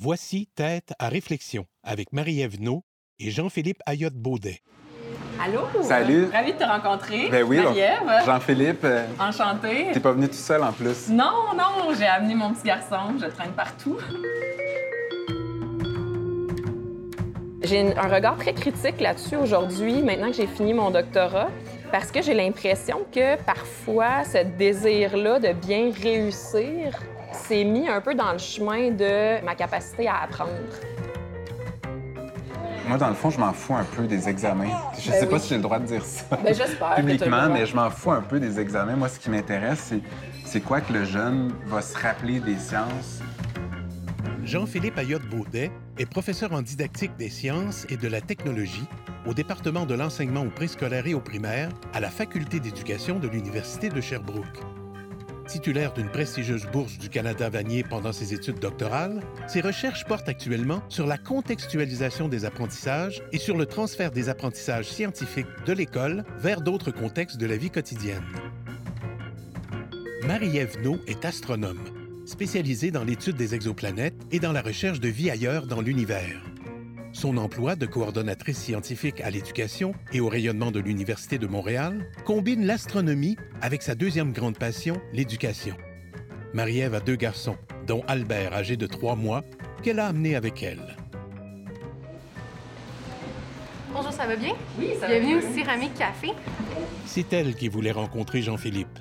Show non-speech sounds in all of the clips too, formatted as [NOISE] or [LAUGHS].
Voici Tête à réflexion avec Marie-Ève No et Jean-Philippe Ayotte-Baudet. Allô? Salut. Ravi de te rencontrer. Ben oui, Marie-Ève. Jean-Philippe, euh, Enchantée. t'es pas venu tout seul en plus. Non, non, j'ai amené mon petit garçon. Je traîne partout. J'ai un regard très critique là-dessus aujourd'hui, maintenant que j'ai fini mon doctorat, parce que j'ai l'impression que parfois, ce désir-là de bien réussir s'est mis un peu dans le chemin de ma capacité à apprendre. Moi, dans le fond, je m'en fous un peu des examens. Je Ben sais pas si j'ai le droit de dire ça Ben, publiquement, mais je m'en fous un peu des examens. Moi, ce qui m'intéresse, c'est c'est quoi que le jeune va se rappeler des sciences? Jean-Philippe Ayotte-Baudet est professeur en didactique des sciences et de la technologie au département de l'enseignement au préscolaire et au primaire à la Faculté d'éducation de l'Université de Sherbrooke. Titulaire d'une prestigieuse bourse du Canada Vanier pendant ses études doctorales, ses recherches portent actuellement sur la contextualisation des apprentissages et sur le transfert des apprentissages scientifiques de l'école vers d'autres contextes de la vie quotidienne. Marie-Ève est astronome, spécialisée dans l'étude des exoplanètes et dans la recherche de vie ailleurs dans l'univers. Son emploi de coordonnatrice scientifique à l'éducation et au rayonnement de l'Université de Montréal combine l'astronomie avec sa deuxième grande passion, l'éducation. Marie-Ève a deux garçons, dont Albert, âgé de trois mois, qu'elle a amené avec elle. Bonjour, ça va bien? Oui, ça va Bienvenue bien. au Céramique Café. C'est elle qui voulait rencontrer Jean-Philippe.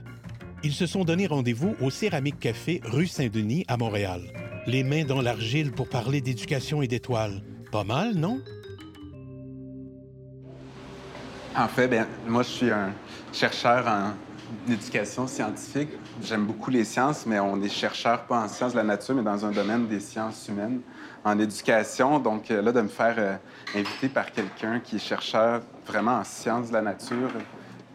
Ils se sont donné rendez-vous au Céramique Café, rue Saint-Denis, à Montréal. Les mains dans l'argile pour parler d'éducation et d'étoiles. Pas mal, non? En fait, ben, moi, je suis un chercheur en éducation scientifique. J'aime beaucoup les sciences, mais on est chercheur pas en sciences de la nature, mais dans un domaine des sciences humaines, en éducation. Donc euh, là, de me faire euh, inviter par quelqu'un qui est chercheur vraiment en sciences de la nature,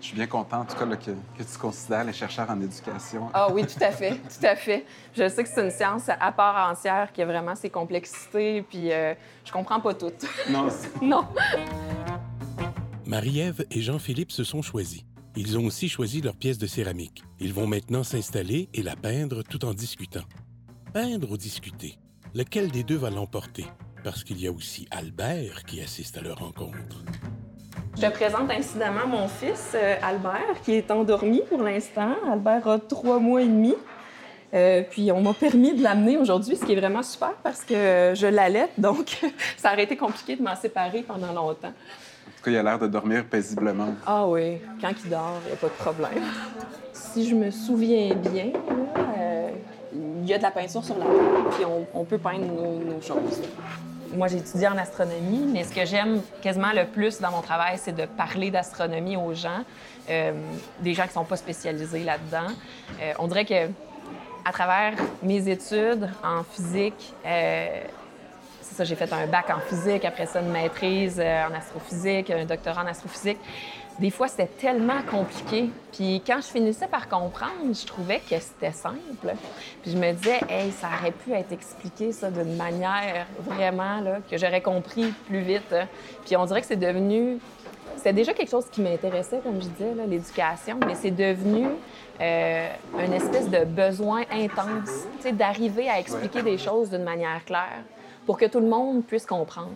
je suis bien content, en tout cas, là, que, que tu considères les chercheurs en éducation. Ah oui, tout à fait, [LAUGHS] tout à fait. Je sais que c'est une science à part entière qui a vraiment ses complexités, puis euh, je comprends pas toutes. Non, [LAUGHS] non. Marie-Ève et Jean-Philippe se sont choisis. Ils ont aussi choisi leur pièce de céramique. Ils vont maintenant s'installer et la peindre tout en discutant. Peindre ou discuter? Lequel des deux va l'emporter? Parce qu'il y a aussi Albert qui assiste à leur rencontre. Je te présente incidemment mon fils, euh, Albert, qui est endormi pour l'instant. Albert a trois mois et demi. Euh, puis on m'a permis de l'amener aujourd'hui, ce qui est vraiment super parce que je l'allaite, donc [LAUGHS] ça aurait été compliqué de m'en séparer pendant longtemps. En tout cas, il a l'air de dormir paisiblement. Ah oui, quand il dort, il n'y a pas de problème. Si je me souviens bien, euh, il y a de la peinture sur la table, puis on, on peut peindre nos, nos choses. Moi, j'ai étudié en astronomie, mais ce que j'aime quasiment le plus dans mon travail, c'est de parler d'astronomie aux gens, euh, des gens qui ne sont pas spécialisés là-dedans. Euh, on dirait que à travers mes études en physique, euh, c'est ça, j'ai fait un bac en physique, après ça une maîtrise euh, en astrophysique, un doctorat en astrophysique. Des fois, c'était tellement compliqué. Puis quand je finissais par comprendre, je trouvais que c'était simple. Puis je me disais, hey, ça aurait pu être expliqué ça d'une manière vraiment là, que j'aurais compris plus vite. Puis on dirait que c'est devenu c'était déjà quelque chose qui m'intéressait, comme je disais, l'éducation, mais c'est devenu euh, une espèce de besoin intense, tu sais, d'arriver à expliquer des choses d'une manière claire pour que tout le monde puisse comprendre,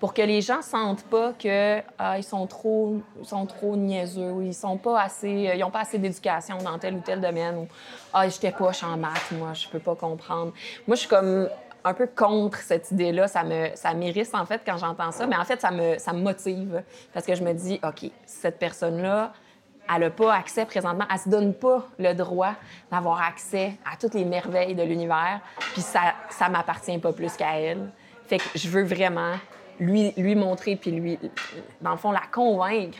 pour que les gens sentent pas que ah, ils sont trop, sont trop niaiseux, ou ils sont pas assez, ils ont pas assez d'éducation dans tel ou tel domaine, ou ah j'étais poche en maths, moi je peux pas comprendre. Moi je suis comme un peu contre cette idée-là. Ça me, ça m'irrisse, en fait, quand j'entends ça. Mais en fait, ça me, ça me motive. Parce que je me dis, OK, cette personne-là, elle n'a pas accès présentement, elle se donne pas le droit d'avoir accès à toutes les merveilles de l'univers, puis ça ça m'appartient pas plus qu'à elle. Fait que je veux vraiment lui, lui montrer, puis lui, dans le fond, la convaincre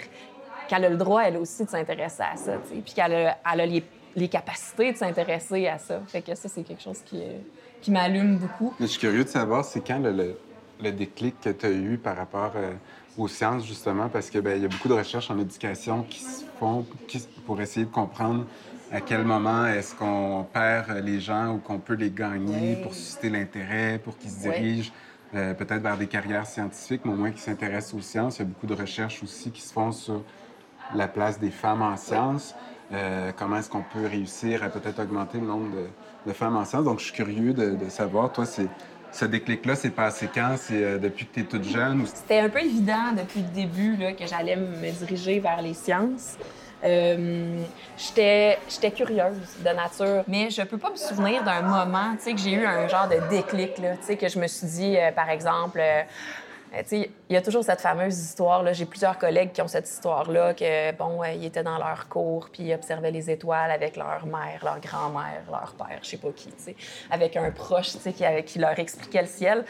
qu'elle a le droit, elle aussi, de s'intéresser à ça, puis qu'elle a, elle a les, les capacités de s'intéresser à ça. Fait que ça, c'est quelque chose qui, euh, qui m'allume beaucoup. Je suis curieux de savoir, c'est quand le, le- le déclic que tu as eu par rapport euh, aux sciences, justement, parce qu'il y a beaucoup de recherches en éducation qui se font qui- pour essayer de comprendre à quel moment est-ce qu'on perd les gens ou qu'on peut les gagner Oui. pour susciter l'intérêt, pour qu'ils se Oui. dirigent euh, peut-être vers des carrières scientifiques, mais au moins qui s'intéressent aux sciences. Il y a beaucoup de recherches aussi qui se font sur la place des femmes en sciences. Euh, comment est-ce qu'on peut réussir à peut-être augmenter le nombre de, de femmes en sciences. Donc, je suis curieux de, de savoir, toi, c'est ce déclic-là s'est passé quand? C'est euh, depuis que tu es toute jeune? C'était un peu évident depuis le début là, que j'allais me diriger vers les sciences. Euh, J'étais curieuse de nature, mais je peux pas me souvenir d'un moment, que j'ai eu un genre de déclic, là, que je me suis dit, euh, par exemple, euh, il y a toujours cette fameuse histoire, j'ai plusieurs collègues qui ont cette histoire-là, que, bon, euh, ils étaient dans leur cours, puis ils observaient les étoiles avec leur mère, leur grand-mère, leur père, je sais pas qui, avec un proche, qui, qui leur expliquait le ciel.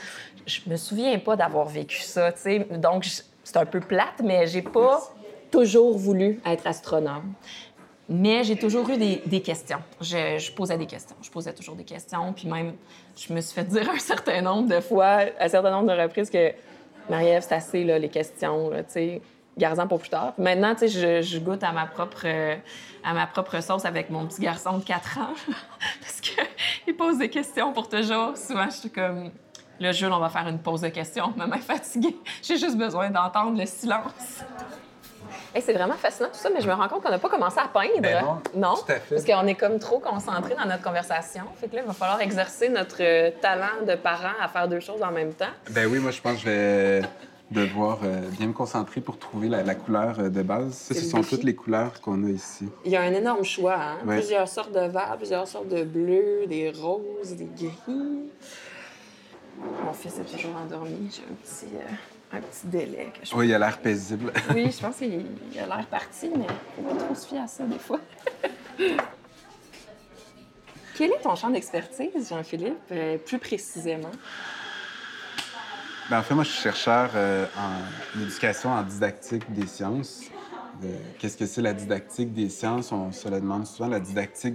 Je me souviens pas d'avoir vécu ça, tu sais, donc c'est un peu plate, mais j'ai pas toujours voulu être astronome. Mais j'ai toujours eu des, des questions. Je, je posais des questions. Je posais toujours des questions. Puis même, je me suis fait dire un certain nombre de fois, un certain nombre de reprises que Marie-Ève, c'est assez, là, les questions, tu. Garde-en pour plus tard. Maintenant, je, goûte à ma propre à ma propre sauce avec mon petit garçon de 4 ans. [LAUGHS] Parce qu'il pose des questions pour toujours. Souvent, je suis comme... Là, Jules, on va faire une pause de questions. [LAUGHS] Maman est fatiguée. J'ai juste besoin d'entendre le silence. Hey, c'est vraiment fascinant tout ça, mais je me rends compte qu'on n'a pas commencé à peindre. Ben non, tout à fait. Parce qu'on est comme trop concentré dans notre conversation. Fait que là, il va falloir exercer notre euh, talent de parent à faire deux choses en même temps. Ben oui, moi, je pense que je vais devoir euh, bien me concentrer pour trouver la, la couleur euh, de base. Ça, ce sont toutes les couleurs qu'on a ici. Il y a un énorme choix, hein? Ouais. Plusieurs sortes de verts, plusieurs sortes de bleus, des roses, des gris. Mon fils est toujours endormi. J'ai un petit, euh, un petit délai. Que je... Oui, il a l'air paisible. [LAUGHS] Oui, je pense qu'il il a l'air parti, mais faut pas trop se fier à ça des fois. [LAUGHS] Quel est ton champ d'expertise, Jean-Philippe, euh, plus précisément? Ben, en fait, moi, je suis chercheur euh, en éducation en didactique des sciences. Euh, Qu'est-ce que c'est la didactique des sciences? On se le demande souvent. La didactique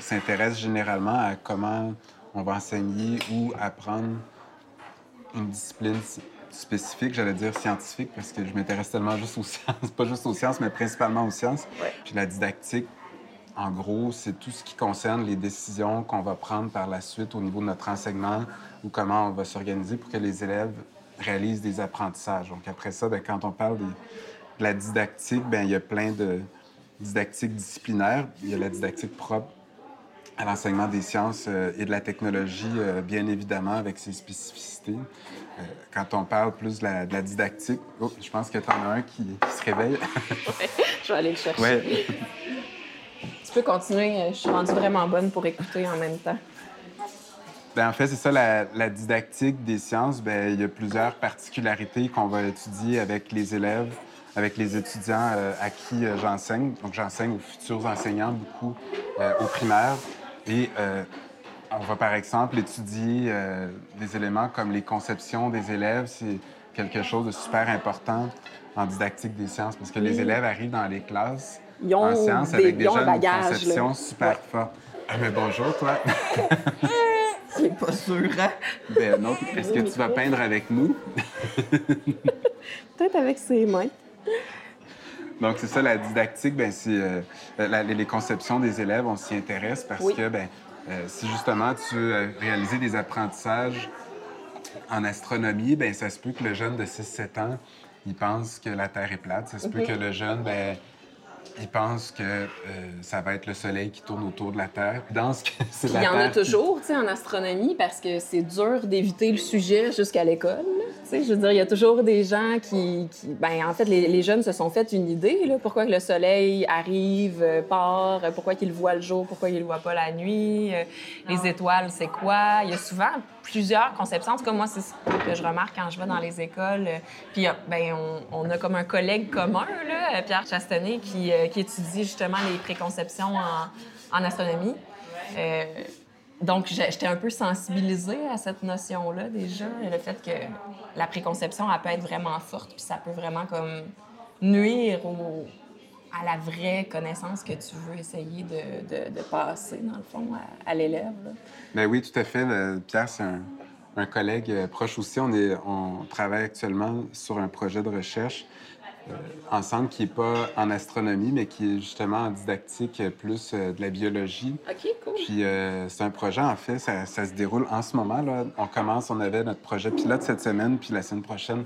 s'intéresse généralement à comment on va enseigner ou apprendre une discipline spécifique, j'allais dire scientifique, parce que je m'intéresse tellement juste aux [LAUGHS] sciences, pas juste aux sciences, mais principalement aux sciences. Ouais. Puis la didactique, en gros, c'est tout ce qui concerne les décisions qu'on va prendre par la suite au niveau de notre enseignement ou comment on va s'organiser pour que les élèves réalisent des apprentissages. Donc après ça, ben, quand on parle de la didactique, ben, il y a plein de didactiques disciplinaires. Il y a la didactique propre à l'enseignement des sciences euh, et de la technologie, euh, bien évidemment, avec ses spécificités. Euh, quand on parle plus de la, de la didactique, oh, je pense que tu en as un qui, qui se réveille. [LAUGHS] Je vais aller le chercher. ouais. Tu peux continuer. Je suis rendue vraiment bonne pour écouter en même temps. Ben, en fait, c'est ça, la, la didactique des sciences. Ben, il y a plusieurs particularités qu'on va étudier avec les élèves, avec les étudiants euh, à qui euh, j'enseigne. Donc, j'enseigne aux futurs enseignants beaucoup euh, au primaire. Et euh, on va, par exemple, étudier euh, des éléments comme les conceptions des élèves. C'est quelque chose de super important en didactique des sciences parce que les élèves arrivent dans les classes Ils ont en sciences des- avec ils ont déjà un une là. conception super Ouais. forte. Ah, mais bonjour, toi. [LAUGHS] C'est pas sûr, hein? Ben non, est-ce que tu vas peindre avec nous? [LAUGHS] Peut-être avec ses mains. Donc, c'est ça, la didactique, ben, euh, la- les conceptions des élèves, on s'y intéresse parce Oui. que ben, euh, si justement tu euh, réaliser des apprentissages en astronomie, ben, ça se peut que le jeune de 6-7 ans, il pense que la Terre est plate. Ça se peut Mhm. que le jeune, ben, il pense que euh, ça va être le Soleil qui tourne autour de la Terre. Dans ce que c'est la il y en a qui- toujours, tu sais, en astronomie, parce que c'est dur d'éviter le sujet jusqu'à l'école. Tu sais, je veux dire, il y a toujours des gens qui... qui- ben, en fait, les, les jeunes se sont fait une idée, là, pourquoi que le soleil arrive, euh, part, pourquoi qu'il voit le jour, pourquoi il le voit pas la nuit, euh, les étoiles, c'est quoi? Il y a souvent plusieurs conceptions. En tout cas, moi, c'est ce que je remarque quand je vais dans les écoles. Puis, euh, ben, on, a comme un collègue commun, là, euh, Pierre Chastenay, qui, euh, qui étudie justement les préconceptions en, en astronomie. Donc, j'étais un peu sensibilisée à cette notion-là déjà, le fait que la préconception, elle peut être vraiment forte, puis ça peut vraiment comme nuire au- à la vraie connaissance que tu veux essayer de, de- de passer, dans le fond, à, à l'élève. là? Ben oui, tout à fait. Pierre, c'est un, un collègue euh, proche aussi. On, est, on travaille actuellement sur un projet de recherche euh, ensemble qui n'est pas en astronomie, mais qui est justement en didactique euh, plus euh, de la biologie. OK, cool. Puis euh, c'est un projet, en fait, ça, ça se déroule en ce moment. Là. On commence, on avait notre projet pilote cette semaine, puis la semaine prochaine,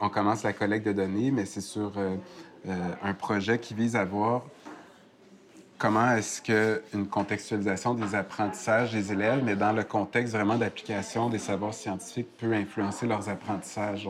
on commence la collecte de données, mais c'est sur euh, un projet qui vise à voir comment est-ce qu'une contextualisation des apprentissages des élèves, mais dans le contexte vraiment d'application des savoirs scientifiques, peut influencer leurs apprentissages.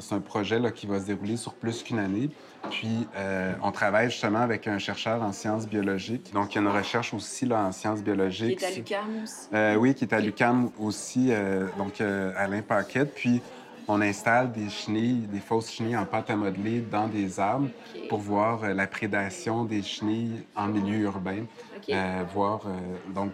C'est un projet là, qui va se dérouler sur plus qu'une année. Puis, euh, on travaille justement avec un chercheur en sciences biologiques. Donc, il y a une recherche aussi là, en sciences biologiques. Qui est à l'UQAM aussi? Euh, oui, qui est à l'UQAM aussi, euh, donc Alain Paquette. Puis, on installe des chenilles, des fausses chenilles en pâte à modeler dans des arbres pour voir la prédation des chenilles en milieu urbain. voir, donc,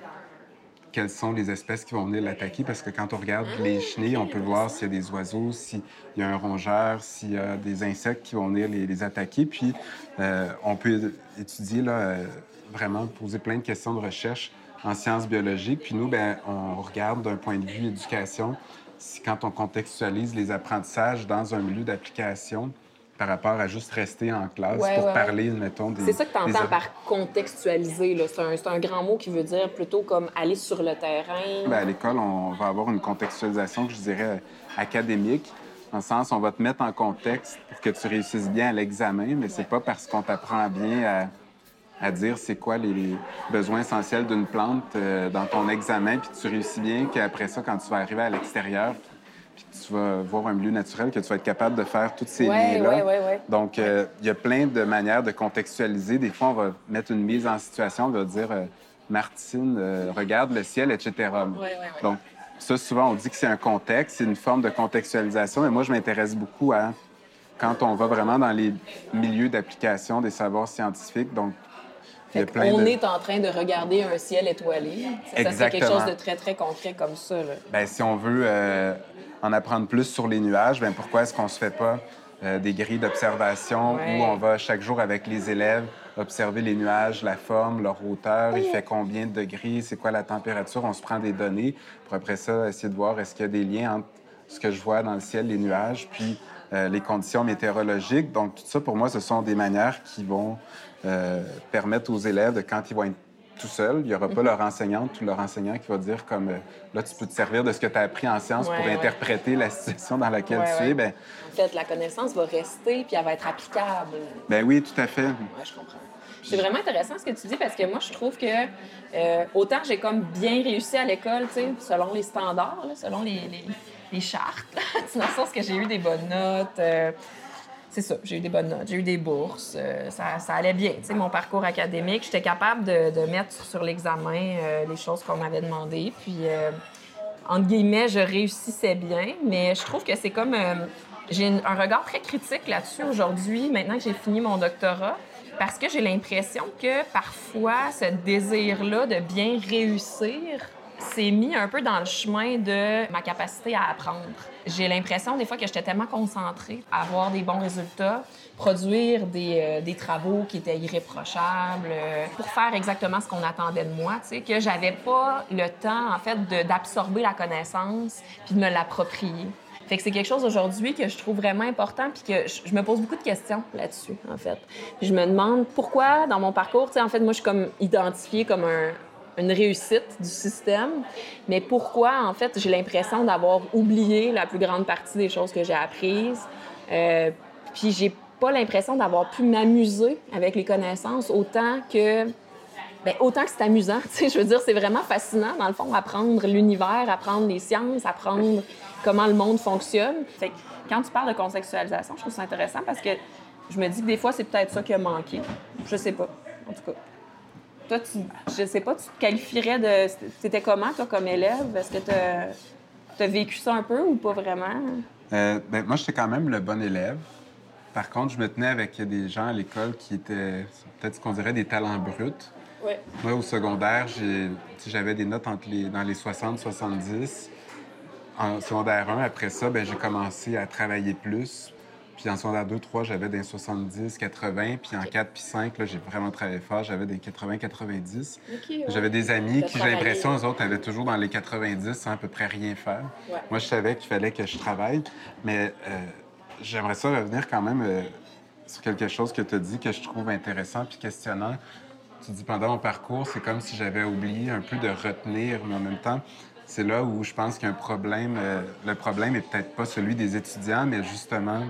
quelles sont les espèces qui vont venir l'attaquer, parce que quand on regarde les chenilles, on peut voir s'il y a des oiseaux, s'il y a un rongeur, s'il y a des insectes qui vont venir les, attaquer. Puis, euh, on peut étudier, là, euh, vraiment poser plein de questions de recherche en sciences biologiques. Puis nous, ben, on regarde d'un point de vue éducation, si, quand on contextualise les apprentissages dans un milieu d'application, par rapport à juste rester en classe pour parler, mettons, des... C'est ça que tu entends par contextualiser. C'est un, un, grand mot qui veut dire plutôt comme aller sur le terrain. Bien, à l'école, on va avoir une contextualisation je dirais académique. En sens, on va te mettre en contexte pour que tu réussisses bien à l'examen, mais c'est pas parce qu'on t'apprend bien à, à dire c'est quoi les, besoins essentiels d'une plante euh, dans ton examen, puis tu réussis bien qu'après ça, quand tu vas arriver à l'extérieur, puis tu vas voir un milieu naturel, que tu vas être capable de faire tous ces liens-là. Ouais, Donc, euh, il y a plein de manières de contextualiser. Des fois, on va mettre une mise en situation, on va dire euh, Martine, euh, regarde le ciel, etc. Donc, ça, souvent, on dit que c'est un contexte, c'est une forme de contextualisation. Mais moi, je m'intéresse beaucoup à quand on va vraiment dans les milieux d'application des savoirs scientifiques. Donc, on est en train de regarder un ciel étoilé. Ça, c'est quelque chose de très, très concret comme ça. Bien, si on veut en apprendre plus sur les nuages, bien, pourquoi est-ce qu'on ne se fait pas euh, des grilles d'observation où on va chaque jour avec les élèves observer les nuages, la forme, leur hauteur, il fait combien de degrés, c'est quoi la température, on se prend des données pour après ça essayer de voir est-ce qu'il y a des liens entre ce que je vois dans le ciel, les nuages, puis euh, les conditions météorologiques. Donc tout ça, pour moi, ce sont des manières qui vont euh, permettre aux élèves de, quand ils vont être tout seul. Il n'y aura pas leur enseignante ou leur enseignant qui va dire comme euh, là, tu peux te servir de ce que tu as appris en sciences pour interpréter la situation dans laquelle tu es. Ben... En fait, la connaissance va rester puis elle va être applicable. Ben oui, tout à fait. Oui, je comprends. C'est vraiment intéressant ce que tu dis parce que moi, je trouve que euh, autant j'ai comme bien réussi à l'école, tu sais, selon les standards, selon les, les, les chartes, [LAUGHS] dans le sens que j'ai eu des bonnes notes. Euh, c'est ça, j'ai eu des bonnes notes, j'ai eu des bourses, euh, ça, allait bien. Tu sais, mon parcours académique, j'étais capable de, de, mettre sur l'examen euh, les choses qu'on m'avait demandées. Puis, euh, entre guillemets, je réussissais bien, mais je trouve que c'est comme. j'ai un regard très critique là-dessus aujourd'hui, maintenant que j'ai fini mon doctorat, parce que j'ai l'impression que parfois, ce désir-là de bien réussir s'est mis un peu dans le chemin de ma capacité à apprendre. J'ai l'impression des fois que j'étais tellement concentrée à avoir des bons résultats, produire des, euh, des travaux qui étaient irréprochables, euh, pour faire exactement ce qu'on attendait de moi, tu sais, que j'avais pas le temps, en fait, d'absorber la connaissance puis de me l'approprier. Fait que c'est quelque chose aujourd'hui que je trouve vraiment important puis que je me pose beaucoup de questions là-dessus, en fait. je me demande pourquoi, dans mon parcours, tu sais, en fait, moi, je suis comme identifiée comme un, une réussite du système. Mais pourquoi, en fait, j'ai l'impression d'avoir oublié la plus grande partie des choses que j'ai apprises. Euh, puis j'ai pas l'impression d'avoir pu m'amuser avec les connaissances autant que Bien, autant que c'est amusant, [LAUGHS] je veux dire, c'est vraiment fascinant, dans le fond, apprendre l'univers, apprendre les sciences, apprendre comment le monde fonctionne. Fait que quand tu parles de contextualisation, je trouve ça intéressant parce que je me dis que des fois, c'est peut-être ça qui a manqué. Je sais pas, en tout cas. Toi, tu, je sais pas, tu te qualifierais de. C'était comment, toi, comme élève? Est-ce que tu as, vécu ça un peu ou pas vraiment? Euh, ben, moi, j'étais quand même le bon élève. Par contre, je me tenais avec des gens à l'école qui étaient peut-être ce qu'on dirait des talents bruts. Ouais. Moi, au secondaire, j'avais des notes entre les, dans les 60-70. En secondaire 1, après ça, ben, j'ai commencé à travailler plus puis en secondaire 2, 3, j'avais des 70, 80. Puis en 4 puis 5, là, j'ai vraiment travaillé fort. J'avais des 80, 90. J'avais des amis qui, j'ai l'impression, eux autres, avaient toujours dans les 90 sans à peu près rien faire. Moi, je savais qu'il fallait que je travaille. Mais euh, j'aimerais ça revenir quand même euh, sur quelque chose que tu as dit que je trouve intéressant puis questionnant. Tu dis pendant mon parcours, c'est comme si j'avais oublié un peu de retenir, mais en même temps, c'est là où je pense qu'il y a un problème. Euh, le problème est peut-être pas celui des étudiants, mais justement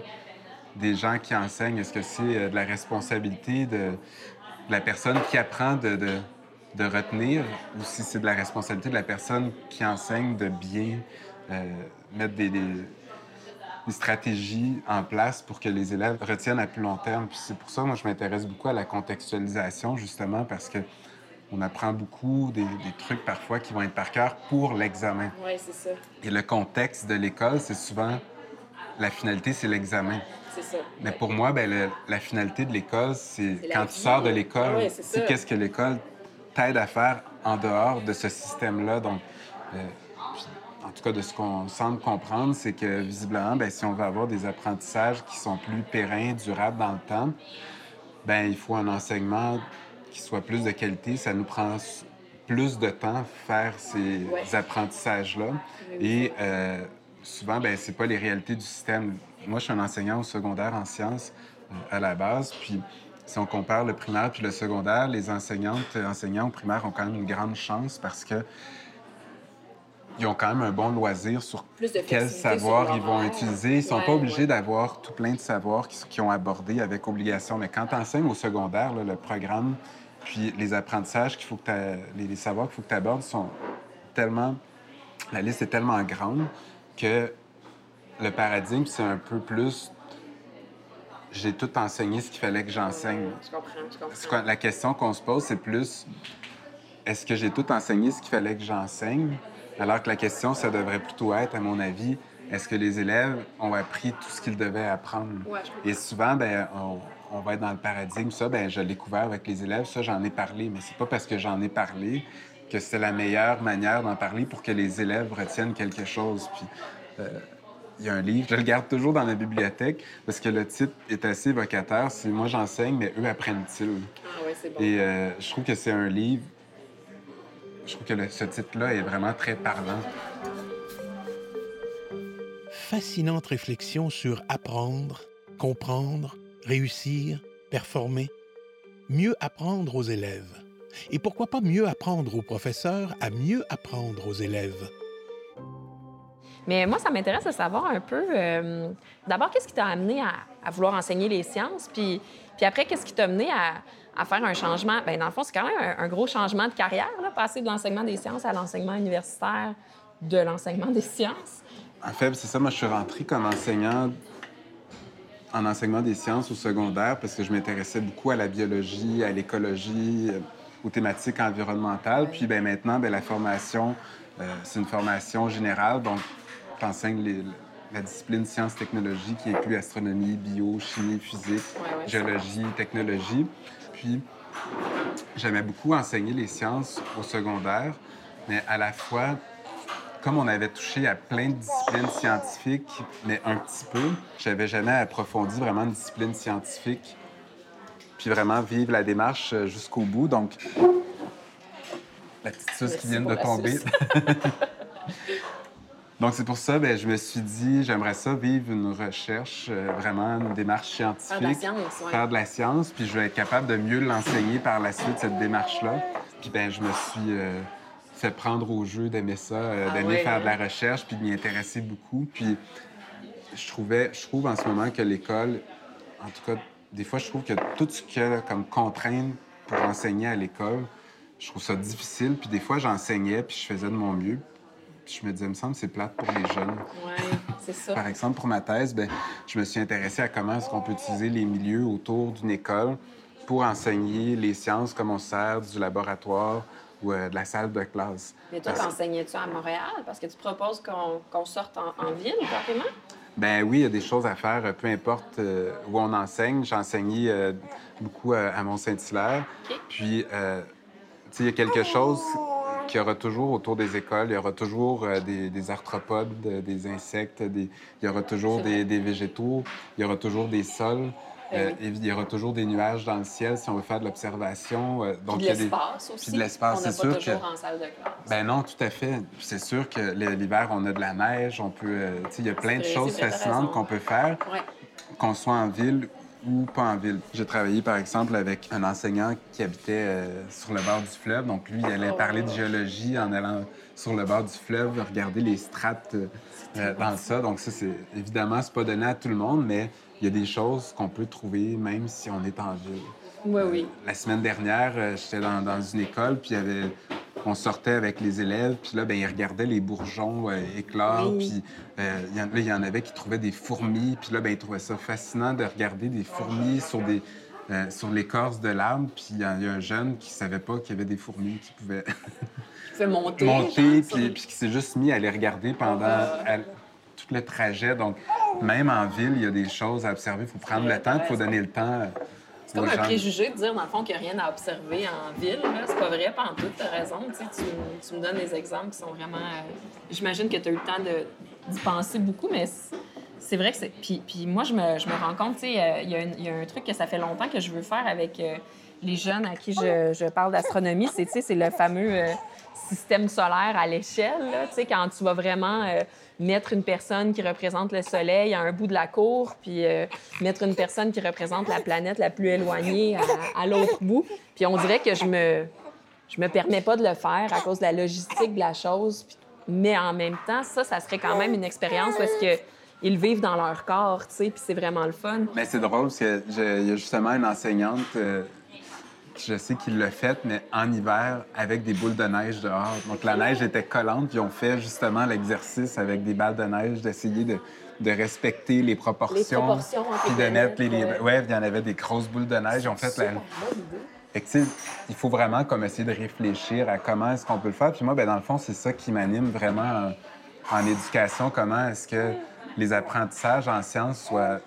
des gens qui enseignent, est-ce que c'est euh, de la responsabilité de, la personne qui apprend de, de, de retenir ou si c'est de la responsabilité de la personne qui enseigne de bien euh, mettre des, des, des stratégies en place pour que les élèves retiennent à plus long terme? Puis c'est pour ça, moi, je m'intéresse beaucoup à la contextualisation, justement, parce que on apprend beaucoup des, des trucs parfois qui vont être par cœur pour l'examen. Oui, c'est ça. Et le contexte de l'école, c'est souvent la finalité, c'est l'examen. C'est ça. Mais pour moi, ben, le- la finalité de l'école, c'est quand tu sors de l'école, Ah ouais, c'est qu'est-ce que l'école t'aide à faire en dehors de ce système-là. Donc, euh, en tout cas, de ce qu'on semble comprendre, c'est que visiblement, ben, si on veut avoir des apprentissages qui sont plus pérennes, durables dans le temps, ben, il faut un enseignement qui soit plus de qualité. Ça nous prend plus de temps faire ces Ouais. apprentissages-là. Et euh, souvent, ben, c'est pas les réalités du système. Moi, je suis un enseignant au secondaire en sciences euh, à la base. Puis, si on compare le primaire puis le secondaire, les enseignantes et enseignants au primaire ont quand même une grande chance parce que ils ont quand même un bon loisir sur quel sur savoir ils vont utiliser. Ils sont Ouais, pas obligés ouais. d'avoir tout plein de savoirs qui- qu'ils ont abordés avec obligation. Mais quand tu enseignes au secondaire, là, le programme, puis les apprentissages qu'il faut que les, les savoirs qu'il faut que tu abordes sont tellement... La liste est tellement grande que le paradigme, c'est un peu plus... J'ai tout enseigné ce qu'il fallait que j'enseigne. Je comprends, je La question qu'on se pose, c'est plus est-ce que j'ai tout enseigné ce qu'il fallait que j'enseigne? Alors que la question, ça devrait plutôt être, à mon avis, est-ce que les élèves ont appris tout ce qu'ils devaient apprendre? Ouais, je comprends. Et souvent, ben, on, on va être dans le paradigme. Ça, ben, je l'ai couvert avec les élèves. Ça, j'en ai parlé. Mais c'est pas parce que j'en ai parlé que c'est la meilleure manière d'en parler pour que les élèves retiennent quelque chose. Puis, euh, il y a un livre, je le garde toujours dans la bibliothèque parce que le titre est assez évocateur. C'est Moi, j'enseigne, mais eux apprennent-ils? Ah oui, c'est bon. Et euh, je trouve que c'est un livre. Je trouve que le- ce titre-là est vraiment très parlant. Fascinante réflexion sur apprendre, comprendre, réussir, performer. Mieux apprendre aux élèves. Et pourquoi pas mieux apprendre aux professeurs à mieux apprendre aux élèves? Mais moi, ça m'intéresse de savoir un peu, euh, d'abord, qu'est-ce qui t'a amené à, à vouloir enseigner les sciences, puis, puis après, qu'est-ce qui t'a amené à, à faire un changement? Bien, dans le fond, c'est quand même un, un gros changement de carrière, là, passer de l'enseignement des sciences à l'enseignement universitaire de l'enseignement des sciences. En fait, c'est ça, moi, je suis rentré comme enseignant en enseignement des sciences au secondaire parce que je m'intéressais beaucoup à la biologie, à l'écologie, euh, aux thématiques environnementales. Puis ben, maintenant, ben, la formation, euh, c'est une formation générale, donc tu enseignes la discipline sciences-technologies qui inclut astronomie, bio, chimie, physique, Ouais, ouais, géologie, technologie. Puis j'aimais beaucoup enseigner les sciences au secondaire, mais à la fois, comme on avait touché à plein de disciplines scientifiques, mais un petit peu, j'avais jamais approfondi vraiment une discipline scientifique, puis vraiment vivre la démarche euh, jusqu'au bout. Donc, la petite sauce qui Merci vient pour de tomber. [LAUGHS] Donc, c'est pour ça, ben, je me suis dit, j'aimerais ça vivre une recherche, euh, vraiment une démarche scientifique. Faire de la science. Faire de la science, puis je vais être capable de mieux l'enseigner par la suite, cette démarche-là. Puis, ben, je me suis euh, fait prendre au jeu d'aimer ça, euh, Ah d'aimer faire de la hein? recherche, puis de m'y intéresser beaucoup. Puis, je trouvais, je trouve en ce moment que l'école, en tout cas, des fois, je trouve que tout ce qu'il y a comme contrainte pour enseigner à l'école, je trouve ça difficile. Puis des fois, j'enseignais, puis je faisais de mon mieux. Puis je me disais, il me semble que c'est plate pour les jeunes. Oui, c'est ça. Par exemple, pour ma thèse, ben, je me suis intéressé à comment est-ce qu'on peut utiliser les milieux autour d'une école pour enseigner les sciences comme on se sert du laboratoire ou euh, de la salle de classe. Mais toi, Parce- t'enseignais-tu à Montréal? Parce que tu proposes qu'on qu'on sorte en, en ville, carrément? Ben oui, il y a des choses à faire, peu importe euh, où on enseigne. J'ai enseigné euh, beaucoup euh, à Mont-Saint-Hilaire. Puis, euh, tu sais, il y a quelque chose qu'il y aura toujours autour des écoles. Il y aura toujours des, des arthropodes, des insectes, des... il y aura toujours des végétaux, il y aura toujours des sols. Euh, oui. il y aura toujours des nuages dans le ciel si on veut faire de l'observation. euh, donc, Puis il de y a des- l'espace aussi. Puis de l'espace, c'est pas sûr que- en salle de classe. ben non, tout à fait. C'est sûr que l'hiver, on a de la neige, on peut... euh, il y a plein de choses fascinantes qu'on peut faire Ouais. qu'on soit en ville ou pas en ville. J'ai travaillé, par exemple, avec un enseignant qui habitait sur le bord du fleuve. Donc, lui, il allait Oh. parler de géologie en allant sur le bord du fleuve, regarder les strates dans ça. Donc, ça, c'est évidemment, c'est pas donné à tout le monde, mais il y a des choses qu'on peut trouver même si on est en ville. Oui, oui. La semaine dernière, euh, j'étais dans, dans une école, puis il y avait on sortait avec les élèves, puis là, ben, ils regardaient les bourgeons euh, éclore, puis euh, il y en- là, il y en avait qui trouvaient des fourmis, puis là, ben, ils trouvaient ça fascinant de regarder des fourmis sur des euh, sur l'écorce de l'arbre, puis il y, a il y a un jeune qui savait pas qu'il y avait des fourmis qui pouvaient [LAUGHS] monter. [LAUGHS] monter, puis, qui s'est juste mis à les regarder pendant à- tout le trajet. Donc, même en ville, il y a des choses à observer. Il faut prendre le temps, il faut donner le temps euh, C'est comme un préjugé de dire, dans le fond, qu'il n'y a rien à observer en ville. C'est pas vrai, pas en tout, t'as raison. Tu, tu, tu me donnes des exemples qui sont vraiment... euh, J'imagine que tu as eu le temps de- d'y penser beaucoup, mais c'est- vrai que c'est... Puis, puis moi, je me, je me rends compte, tu sais, euh, il y, a y un truc que ça fait longtemps que je veux faire avec les jeunes à qui je, je parle d'astronomie. C'est, c'est le fameux système solaire à l'échelle. Tu sais, quand tu vas vraiment... euh, mettre une personne qui représente le Soleil à un bout de la cour, puis euh, mettre une personne qui représente la planète la plus éloignée à, l'autre bout. Puis on dirait que je me, je me permets pas de le faire à cause de la logistique de la chose. Mais en même temps, ça, ça serait quand même une expérience parce que ils vivent dans leur corps, tu sais, puis c'est vraiment le fun. Mais c'est drôle parce que il y a justement une enseignante, euh, je sais qu'il l'a faite, mais en hiver avec des boules de neige dehors. Donc la neige était collante, puis on fait justement l'exercice avec des balles de neige d'essayer de, de respecter les proportions. Les proportions Puis de mettre les. planètes, les- ouais. ouais, il y en avait des grosses boules de neige. Ont fait la. Fait que, il faut vraiment comme essayer de réfléchir à comment est-ce qu'on peut le faire. Puis moi, ben, dans le fond, c'est ça qui m'anime vraiment en, en éducation. Comment est-ce que les apprentissages en sciences soient...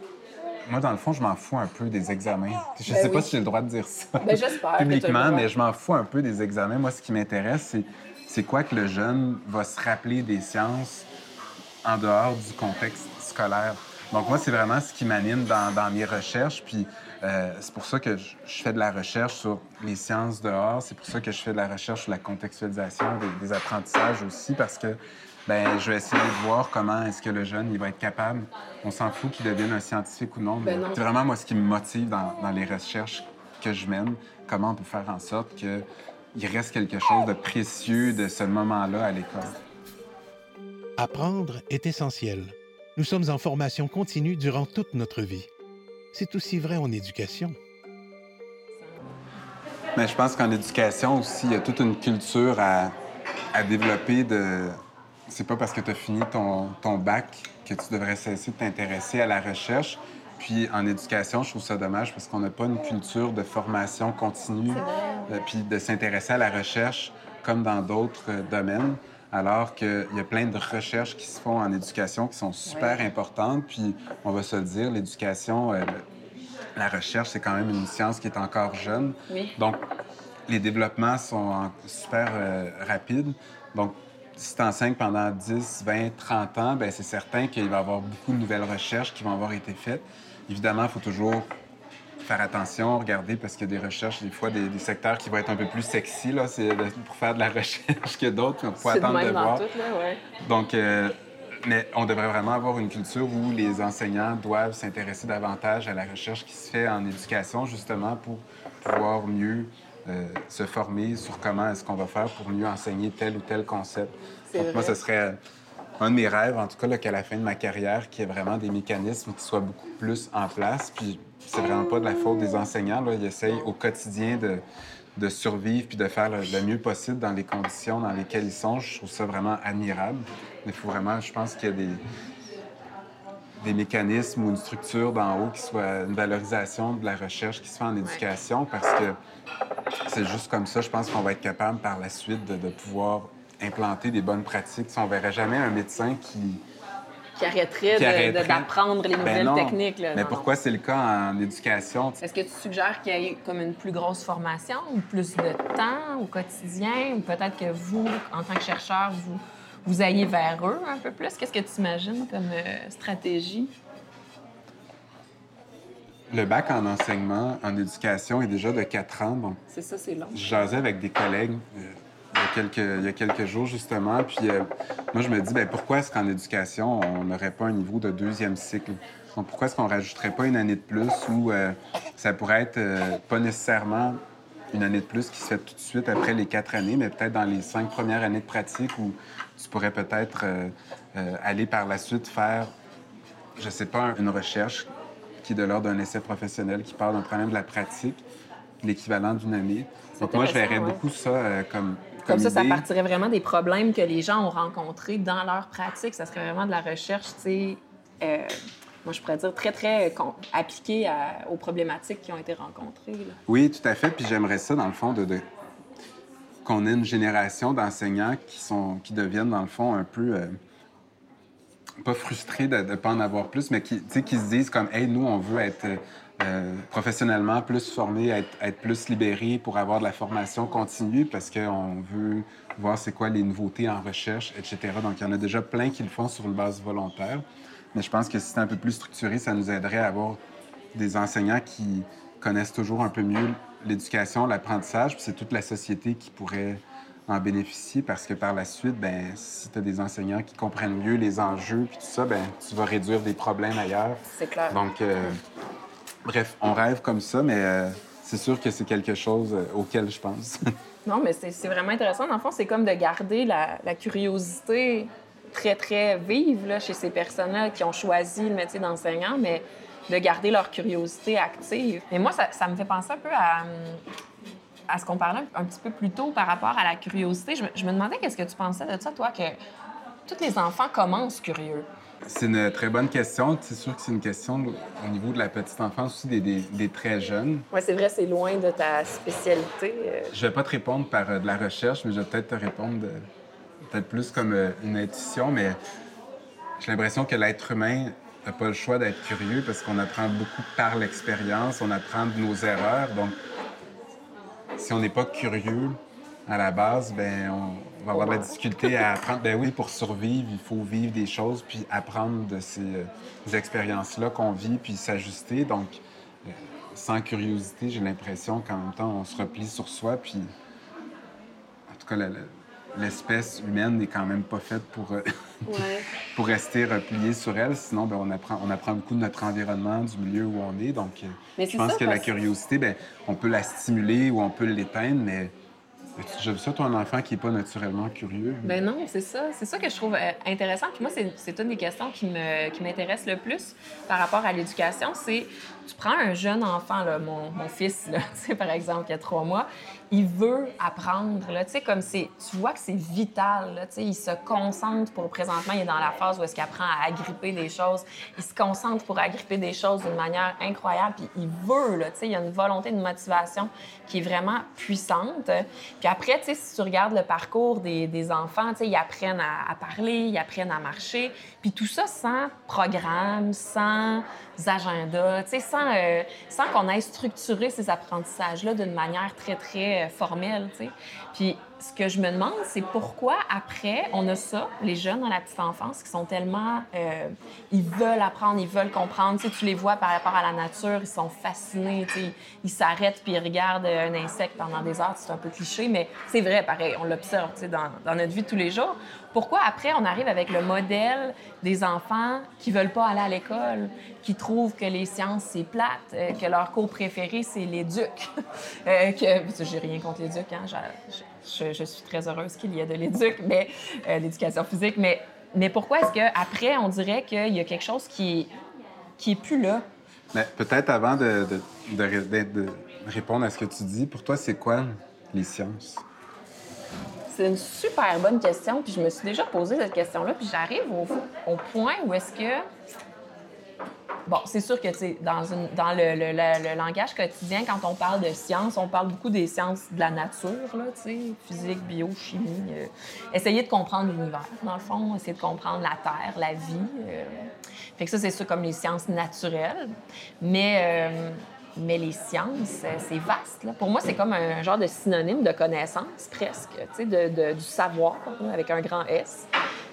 Moi, dans le fond, je m'en fous un peu des examens. Je Ben sais pas si j'ai le droit de dire ça Ben, publiquement, mais je m'en fous un peu des examens. Moi, ce qui m'intéresse, c'est c'est quoi que le jeune va se rappeler des sciences en dehors du contexte scolaire. Donc, moi, c'est vraiment ce qui m'anime dans, dans mes recherches. Puis, euh, c'est pour ça que je, je fais de la recherche sur les sciences dehors. C'est pour ça que je fais de la recherche sur la contextualisation des, des apprentissages aussi, parce que ben, je vais essayer de voir comment est-ce que le jeune il va être capable. On s'en fout qu'il devienne un scientifique ou non. mais Ben non. c'est vraiment moi ce qui me motive dans, dans les recherches que je mène. Comment on peut faire en sorte que il reste quelque chose de précieux de ce moment-là à l'école. Apprendre est essentiel. Nous sommes en formation continue durant toute notre vie. C'est aussi vrai en éducation. Mais je pense qu'en éducation aussi, il y a toute une culture à, à développer de. C'est pas parce que tu as fini ton, ton bac que tu devrais cesser de t'intéresser à la recherche. Puis en éducation, je trouve ça dommage parce qu'on n'a pas une culture de formation continue, euh, puis de s'intéresser à la recherche comme dans d'autres euh, domaines, alors qu'il y a plein de recherches qui se font en éducation qui sont super importantes. Puis on va se le dire, l'éducation, euh, la recherche, c'est quand même une science qui est encore jeune. Oui. Donc, les développements sont super euh, rapides. Donc, si tu enseignes pendant 10, 20, 30 ans, ben c'est certain qu'il va y avoir beaucoup de nouvelles recherches qui vont avoir été faites. Évidemment, il faut toujours faire attention, regarder, parce qu'il y a des recherches, des fois, des, des secteurs qui vont être un peu plus sexy, là, pour faire de la [LAUGHS] recherche que d'autres. Il faut attendre de, même voir. tout, là, ouais. Donc, euh, mais on devrait vraiment avoir une culture où les enseignants doivent s'intéresser davantage à la recherche qui se fait en éducation, justement pour pouvoir mieux euh, se former sur comment est-ce qu'on va faire pour mieux enseigner tel ou tel concept. Donc, moi, ce serait un de mes rêves, en tout cas, qu'à la fin de ma carrière, qu'il y ait vraiment des mécanismes qui soient beaucoup plus en place. Puis, c'est vraiment pas de la faute des enseignants. Là. Ils essayent au quotidien de, de survivre puis de faire le, le mieux possible dans les conditions dans lesquelles ils sont. Je trouve ça vraiment admirable. Mais il faut vraiment, je pense qu'il y a des, des mécanismes ou une structure d'en haut qui soit une valorisation de la recherche qui se fait en éducation parce que c'est juste comme ça, je pense qu'on va être capable par la suite de, de pouvoir implanter des bonnes pratiques. Si on verrait jamais un médecin qui, Qui arrêterait qui de- arrêterait- de- d'apprendre les Ben nouvelles techniques. Là. Mais Non, pourquoi c'est le cas en éducation? Est-ce que tu suggères qu'il y ait comme une plus grosse formation ou plus de temps au quotidien? Ou peut-être que vous, en tant que chercheur, vous, vous ayez vers eux un peu plus? Qu'est-ce que tu imagines comme euh, stratégie? Le bac en enseignement, en éducation est déjà de 4 ans. Donc, C'est ça, c'est long. je jasais avec des collègues euh, il, y a quelques, il y a quelques jours, justement. Puis euh, moi, je me dis, ben, pourquoi est-ce qu'en éducation, on n'aurait pas un niveau de deuxième cycle? Donc, pourquoi est-ce qu'on rajouterait pas une année de plus où euh, ça pourrait être pas nécessairement une année de plus qui se fait tout de suite après les quatre années, mais peut-être dans les cinq premières années de pratique où tu pourrais peut-être aller par la suite faire, je sais pas, une recherche qui est de l'ordre d'un essai professionnel qui parle d'un problème de la pratique l'équivalent d'une année. Donc moi, je verrais ouais. beaucoup ça euh, comme, Comme comme ça, ça partirait vraiment des problèmes que les gens ont rencontrés dans leur pratique. Ça serait vraiment de la recherche, tu sais, euh, moi je pourrais dire très, très con- appliquée à- aux problématiques qui ont été rencontrées. là. Oui, tout à fait. Puis j'aimerais ça, dans le fond, de, de- qu'on ait une génération d'enseignants qui, sont, qui deviennent, dans le fond, un peu... euh, pas frustrés de ne pas en avoir plus, mais qui, qui se disent comme, hey, nous, on veut être euh, professionnellement plus formés, être, être plus libérés pour avoir de la formation continue parce qu'on veut voir c'est quoi les nouveautés en recherche, etc. Donc, il y en a déjà plein qui le font sur une base volontaire. Mais je pense que si c'était un peu plus structuré, ça nous aiderait à avoir des enseignants qui connaissent toujours un peu mieux l'éducation, l'apprentissage, puis c'est toute la société qui pourrait en bénéficier parce que par la suite, ben, si tu as des enseignants qui comprennent mieux les enjeux puis tout ça, ben, tu vas réduire des problèmes ailleurs. C'est clair. Donc, euh, bref, on rêve comme ça, mais euh, c'est sûr que c'est quelque chose euh, auquel je pense. [LAUGHS] Non, mais c'est vraiment intéressant. Dans le fond, c'est comme de garder la, la curiosité très, très vive là, chez ces personnes-là qui ont choisi le métier d'enseignant, mais de garder leur curiosité active. Mais moi, ça, ça me fait penser un peu à, hum, à ce qu'on parlait un, un petit peu plus tôt par rapport à la curiosité. Je me, je me demandais qu'est-ce que tu pensais de ça, toi, que tous les enfants commencent curieux? c'est une très bonne question. C'est sûr que c'est une question au niveau de la petite enfance aussi, des, des- des très jeunes. Oui, c'est vrai, c'est loin de ta spécialité. euh. Je vais pas te répondre par euh, de la recherche, mais je vais peut-être te répondre de- peut-être plus comme euh, une intuition, mais j'ai l'impression que l'être humain n'a pas le choix d'être curieux parce qu'on apprend beaucoup par l'expérience, on apprend de nos erreurs. Donc, si on n'est pas curieux à la base, ben on va avoir de la difficulté à apprendre. Ben oui, pour survivre, il faut vivre des choses puis apprendre de ces, euh, ces expériences-là qu'on vit puis s'ajuster. Donc, euh, sans curiosité, j'ai l'impression qu'en même temps, on se replie sur soi puis en tout cas, la- la- l'espèce humaine n'est quand même pas faite pour, euh, [LAUGHS] pour rester repliée sur elle. Sinon, ben, on, apprend, on apprend beaucoup de notre environnement, du milieu où on est. Donc, euh, Mais je pense ça, que la curiosité, ben, on peut la stimuler ou on peut l'éteindre, mais déjà vu ça, toi, un enfant qui n'est pas naturellement curieux? Ben non, c'est ça. C'est ça que je trouve euh, intéressant. Puis moi, c'est, c'est une des questions qui, me, qui m'intéresse le plus par rapport à l'éducation. C'est, tu prends un jeune enfant, là, mon, mon fils, là, [LAUGHS] tu par exemple, qui a trois mois, il veut apprendre, là, comme c'est, tu vois que c'est vital, là, il se concentre pour, présentement, il est dans la phase où est-ce qu'il apprend à agripper des choses. Il se concentre pour agripper des choses d'une manière incroyable, puis il veut, là, il y a une volonté, une motivation qui est vraiment puissante. Puis après, si tu regardes le parcours des, des enfants, ils apprennent à, à parler, ils apprennent à marcher, puis tout ça sans programme, sans agenda, tu sais, sans, euh, sans qu'on ait structuré ces apprentissages-là d'une manière très, très euh, formelle, tu sais. Puis ce que je me demande, c'est pourquoi après, on a ça, les jeunes dans la petite enfance, qui sont tellement... euh, ils veulent apprendre, ils veulent comprendre. Tu les vois par rapport à la nature, ils sont fascinés, ils s'arrêtent puis ils regardent un insecte pendant des heures. C'est un peu cliché, mais c'est vrai, pareil, on l'observe, dans, notre vie tous les jours. Pourquoi après, on arrive avec le modèle des enfants qui veulent pas aller à l'école, qui trouvent que les sciences, c'est plate, euh, que leur cours préféré, c'est l'éduc? [LAUGHS] euh, que... que J'ai rien contre l'éduc, hein. Je- suis très heureuse qu'il y ait de l'éduc, mais euh, l'éducation physique. Mais, pourquoi est-ce qu'après, on dirait qu'il y a quelque chose qui qui est plus là? Peut-être avant de répondre à ce que tu dis, pour toi, c'est quoi les sciences? C'est une super bonne question, puis je me suis déjà posé cette question-là, puis j'arrive au, point où est-ce que... Bon, c'est sûr que, tu dans, dans le, langage quotidien, quand on parle de sciences, on parle beaucoup des sciences de la nature, là, tu sais, physique, bio, chimie. euh, essayer de comprendre l'univers, dans le fond, essayer de comprendre la Terre, la vie. euh. Fait que ça, c'est sûr comme les sciences naturelles. Mais... euh, mais les sciences, euh, c'est vaste. là. Pour moi, c'est comme un genre de synonyme de connaissance, presque, de, de- du savoir, avec un grand S.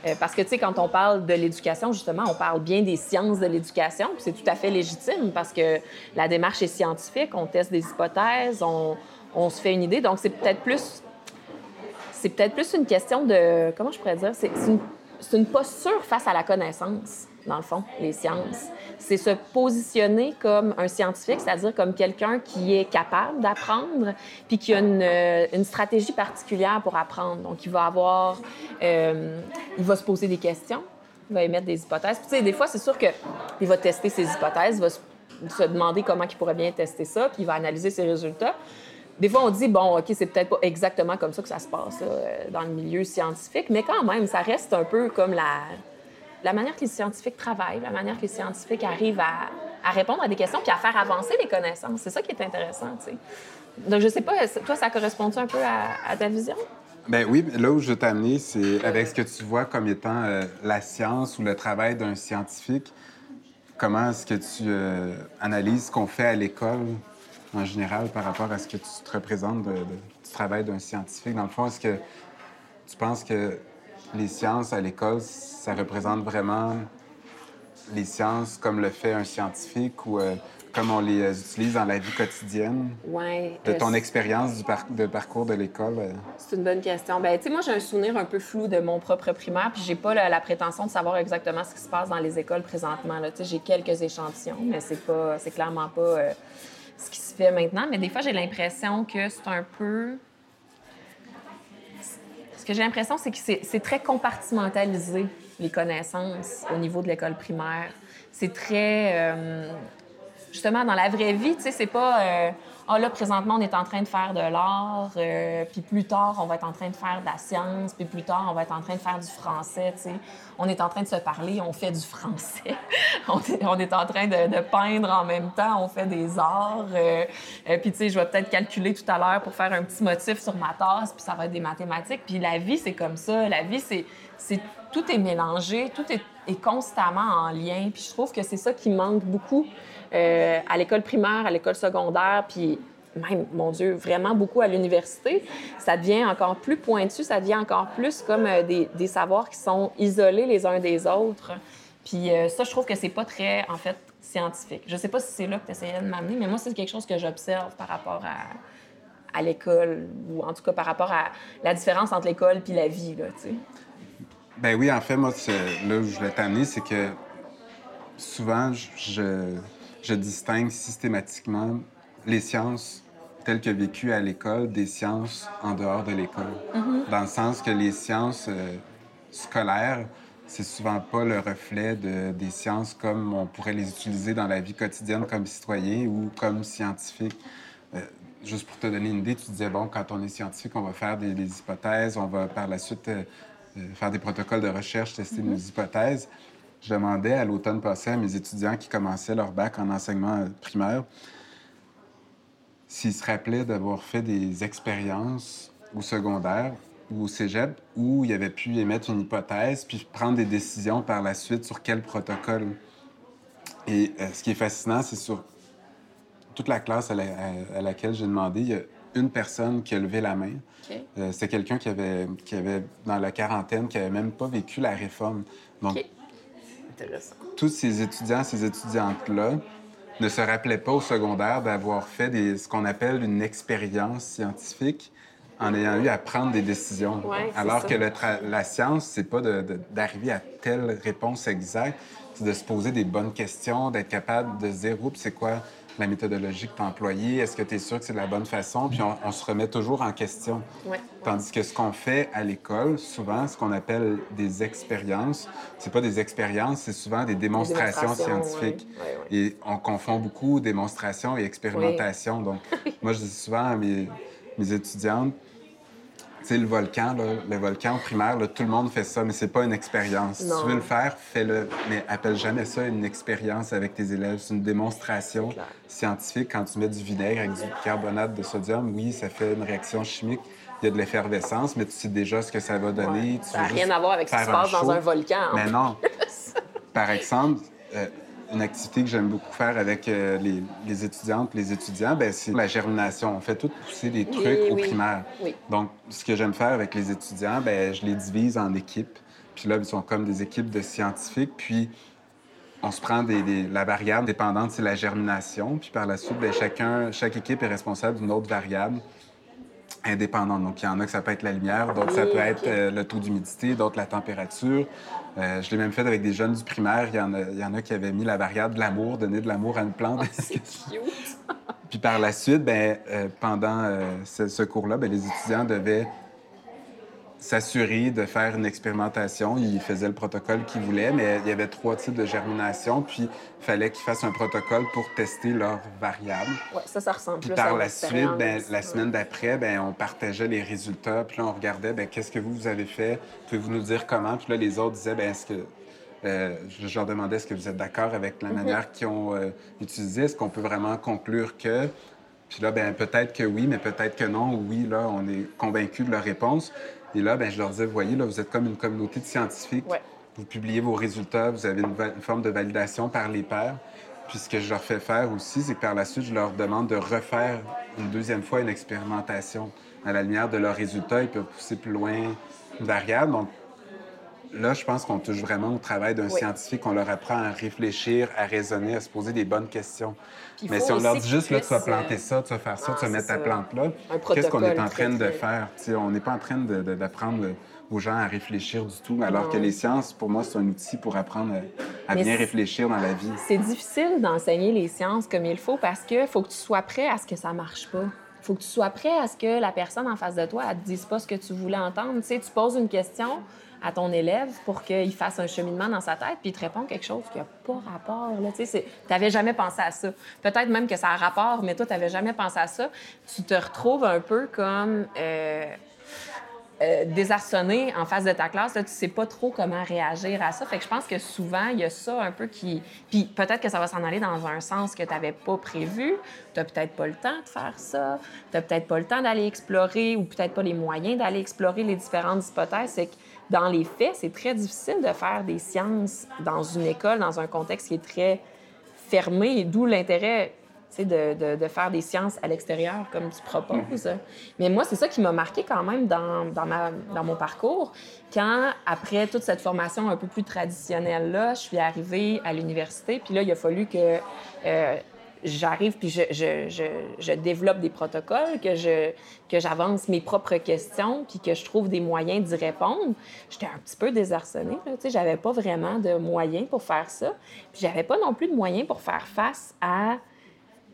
Euh, parce que, tu sais, quand on parle de l'éducation, justement, on parle bien des sciences de l'éducation, puis c'est tout à fait légitime parce que la démarche est scientifique, on teste des hypothèses, on, on se fait une idée. Donc, c'est peut-être plus c'est peut-être plus une question de. Comment je pourrais dire? C'est une, c'est une posture face à la connaissance, dans le fond, les sciences. C'est se positionner comme un scientifique, c'est-à-dire comme quelqu'un qui est capable d'apprendre, puis qui a une, euh, stratégie particulière pour apprendre. Donc, il va avoir. euh, il va se poser des questions, il va émettre des hypothèses. Puis, tu sais, des fois, c'est sûr qu'il va tester ses hypothèses, il va se demander comment il pourrait bien tester ça, puis il va analyser ses résultats. Des fois, on dit, bon, OK, c'est peut-être pas exactement comme ça que ça se passe euh, dans le milieu scientifique, mais quand même, ça reste un peu comme la, manière que les scientifiques travaillent, la manière que les scientifiques arrivent à, répondre à des questions puis à faire avancer les connaissances. C'est ça qui est intéressant. Donc, je sais pas, toi, ça correspond un peu à, à ta vision? Ben oui, là où je veux t'amener, c'est avec ce que tu vois comme étant euh, la science ou le travail d'un scientifique. Comment est-ce que tu euh, analyses ce qu'on fait à l'école? En général par rapport à ce que tu te représentes de- de- du travail d'un scientifique? Dans le fond, est-ce que tu penses que les sciences à l'école, ça représente vraiment les sciences comme le fait un scientifique ou euh, comme on les euh, utilise dans la vie quotidienne? Ouais. De euh, ton expérience du par- de parcours de l'école? euh, C'est une bonne question. Ben, tu sais, moi, j'ai un souvenir un peu flou de mon propre primaire, puis j'ai pas la, la prétention de savoir exactement ce qui se passe dans les écoles présentement. Tu sais, j'ai quelques échantillons, mais c'est pas, c'est clairement pas ce qui se fait maintenant. Mais des fois, j'ai l'impression que c'est un peu. Ce que j'ai l'impression, c'est que c'est très compartimentalisé, les connaissances au niveau de l'école primaire. C'est très. euh, justement, dans la vraie vie, tu sais, c'est pas. euh, Ah là, présentement, on est en train de faire de l'art, euh, puis plus tard, on va être en train de faire de la science, puis plus tard, on va être en train de faire du français, tu sais. On est en train de se parler, on fait du français. [LAUGHS] on, est, on est en train de, peindre en même temps, on fait des arts. euh, euh, puis, tu sais, je vais peut-être calculer tout à l'heure pour faire un petit motif sur ma tasse, puis ça va être des mathématiques. Puis la vie, c'est comme ça. La vie, c'est. c'est tout est mélangé, tout est, est constamment en lien. Puis je trouve que c'est ça qui manque beaucoup euh, à l'école primaire, à l'école secondaire, puis même, mon Dieu, vraiment beaucoup à l'université. Ça devient encore plus pointu, ça devient encore plus comme euh, des, savoirs qui sont isolés les uns des autres. Puis euh, ça, je trouve que c'est pas très, en fait, scientifique. Je sais pas si c'est là que tu essayais de m'amener, mais moi, c'est quelque chose que j'observe par rapport à, l'école, ou en tout cas par rapport à la différence entre l'école puis la vie, là, tu sais. Ben oui, en fait, moi, là où je voulais t'amener, c'est que souvent, je, je- distingue systématiquement les sciences telles que vécues à l'école des sciences en dehors de l'école. Dans le sens que les sciences euh, scolaires, c'est souvent pas le reflet de, des sciences comme on pourrait les utiliser dans la vie quotidienne comme citoyen ou comme scientifique. Euh, juste pour te donner une idée, tu disais, bon, quand on est scientifique, on va faire des, des hypothèses, on va par la suite euh, euh, faire des protocoles de recherche, tester nos hypothèses. Je demandais à l'automne passé à mes étudiants qui commençaient leur bac en enseignement primaire s'ils se rappelaient d'avoir fait des expériences au secondaire ou au cégep où il avait pu émettre une hypothèse puis prendre des décisions par la suite sur quel protocole. Et euh, ce qui est fascinant, c'est sur toute la classe à, la- à- à laquelle j'ai demandé, il y a une personne qui a levé la main. Euh, c'est quelqu'un qui avait, qui avait, dans la quarantaine, qui avait même pas vécu la réforme. Donc. Intéressant. tous ces étudiants, ces étudiantes-là ne se rappelaient pas au secondaire d'avoir fait des, ce qu'on appelle une expérience scientifique en ayant eu à prendre des décisions. Ouais, Alors ça. que le la science, c'est pas d'arriver à telle réponse exacte, c'est de se poser des bonnes questions, d'être capable de se dire, oups, c'est quoi la méthodologie que tu as employée? Est-ce que tu es sûr que c'est de la bonne façon? Puis on, on se remet toujours en question. Ouais. Tandis que ce qu'on fait à l'école, souvent, ce qu'on appelle des expériences, c'est pas des expériences, c'est souvent des démonstrations, démonstrations, scientifiques. ouais, ouais, ouais. Et on confond beaucoup démonstration et expérimentation. Donc, [LAUGHS] moi, je dis souvent à mes, mes étudiantes, tu sais, le volcan, là, le volcan primaire, là, tout le monde fait ça, mais c'est pas une expérience. Si tu veux le faire, fais-le, mais appelle jamais ça une expérience avec tes élèves. C'est une démonstration scientifique. Quand tu mets du vinaigre avec du carbonate de sodium, oui, ça fait une réaction chimique. Il y a de l'effervescence, mais tu sais déjà ce que ça va donner. Ouais. Tu Ça n'a rien à voir avec ce qui se passe dans un volcan. Mais non. Par exemple, euh, une activité que j'aime beaucoup faire avec euh, les, les étudiantes, les étudiants, ben, c'est la germination. On fait tout pousser des trucs Oui, au oui. primaire. Oui. Donc, ce que j'aime faire avec les étudiants, ben, je les divise en équipes. Puis là, ils sont comme des équipes de scientifiques. Puis on se prend des, des- la variable dépendante, c'est la germination. Puis par la suite, ben, chacun, chaque équipe est responsable d'une autre variable indépendante. Donc, il y en a que ça peut être la lumière, d'autres, ça peut être euh, le taux d'humidité, d'autres, la température. Euh, je l'ai même fait avec des jeunes du primaire. Il y, en a, il y en a qui avaient mis la variable de l'amour, donner de l'amour à une plante. C'est cute. [LAUGHS] Puis par la suite, ben, euh, pendant euh, ce, ce cours-là, ben, les étudiants devaient s'assurer de faire une expérimentation. Il faisait le protocole qu'il voulait, mais il y avait trois types de germination, puis il fallait qu'ils fassent un protocole pour tester leurs variables. Oui, ça, ça ressemble Puis plus par à la suite, ben, la semaine d'après, ben, on partageait les résultats, puis là, on regardait, ben, qu'est-ce que vous, vous avez fait, pouvez-vous nous dire comment? Puis là, les autres disaient, ben, est-ce que... euh, je leur demandais, est-ce que vous êtes d'accord avec Mhm. la manière qu'ils ont euh, utilisé? Est-ce qu'on peut vraiment conclure que... Puis là, ben, peut-être que oui, mais peut-être que non. Ou oui, là, on est convaincu de leur réponse. Et là, ben, je leur disais, vous voyez, là, vous êtes comme une communauté de scientifiques. Ouais. Vous publiez vos résultats, vous avez une, forme de validation par les pairs. Puis ce que je leur fais faire aussi, c'est que par la suite, je leur demande de refaire une deuxième fois une expérimentation. À la lumière de leurs résultats, ils peuvent pousser plus loin une variable. Donc là, je pense qu'on touche vraiment au travail d'un Oui. scientifique. On leur apprend à réfléchir, à raisonner, à se poser des bonnes questions. Mais si on leur dit juste, là, tu vas planter euh, ça, tu vas faire ça, ah, tu vas mettre ta plante là, qu'est-ce qu'on est en train de faire? On n'est pas en train d'apprendre aux gens à réfléchir du tout, alors Non. que les sciences, pour moi, c'est un outil pour apprendre à, Mais bien réfléchir dans la vie. C'est difficile d'enseigner les sciences comme il faut parce que faut que tu sois prêt à ce que ça marche pas. faut que tu sois prêt à ce que la personne en face de toi ne te dise pas ce que tu voulais entendre. Tu sais, tu poses une question à ton élève pour qu'il fasse un cheminement dans sa tête, puis il te répond quelque chose qui n'a pas rapport. Tu n'avais jamais pensé à ça. Peut-être même que ça a rapport, mais toi, tu n'avais jamais pensé à ça. Tu te retrouves un peu comme... euh, euh, désarçonné en face de ta classe, là, tu sais pas trop comment réagir à ça. Fait que je pense que souvent, il y a ça un peu qui... Puis peut-être que ça va s'en aller dans un sens que tu n'avais pas prévu. Tu n'as peut-être pas le temps de faire ça. Tu n'as peut-être pas le temps d'aller explorer ou peut-être pas les moyens d'aller explorer les différentes hypothèses. C'est que dans les faits, c'est très difficile de faire des sciences dans une école, dans un contexte qui est très fermé, d'où l'intérêt de, de, de faire des sciences à l'extérieur comme tu proposes. Mais moi, c'est ça qui m'a marqué quand même dans, dans, ma, dans mon parcours. Quand, après toute cette formation un peu plus traditionnelle-là, je suis arrivée à l'université, puis là, il a fallu que euh, j'arrive, puis je, je, je, développe des protocoles, que je que j'avance mes propres questions, puis que je trouve des moyens d'y répondre. J'étais un petit peu désarçonnée. Tu sais, j'avais pas vraiment de moyens pour faire ça. Puis j'avais pas non plus de moyens pour faire face à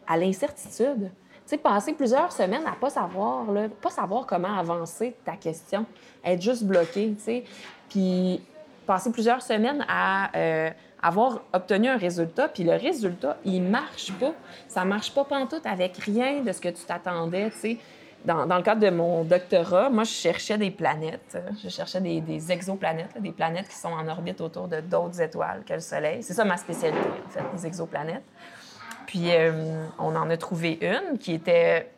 à l'incertitude. Tu sais, passer plusieurs semaines à pas savoir, là, pas savoir comment avancer ta question, être juste bloqué, tu sais. Puis passer plusieurs semaines à euh, avoir obtenu un résultat, puis le résultat, il marche pas. Ça marche pas pantoute avec rien de ce que tu t'attendais, tu sais. Dans, dans, le cadre de mon doctorat, moi, je cherchais des planètes. Je cherchais des, exoplanètes, des planètes qui sont en orbite autour de d'autres étoiles que le Soleil. C'est ça ma spécialité, en fait, les exoplanètes. Puis euh, on en a trouvé une qui était,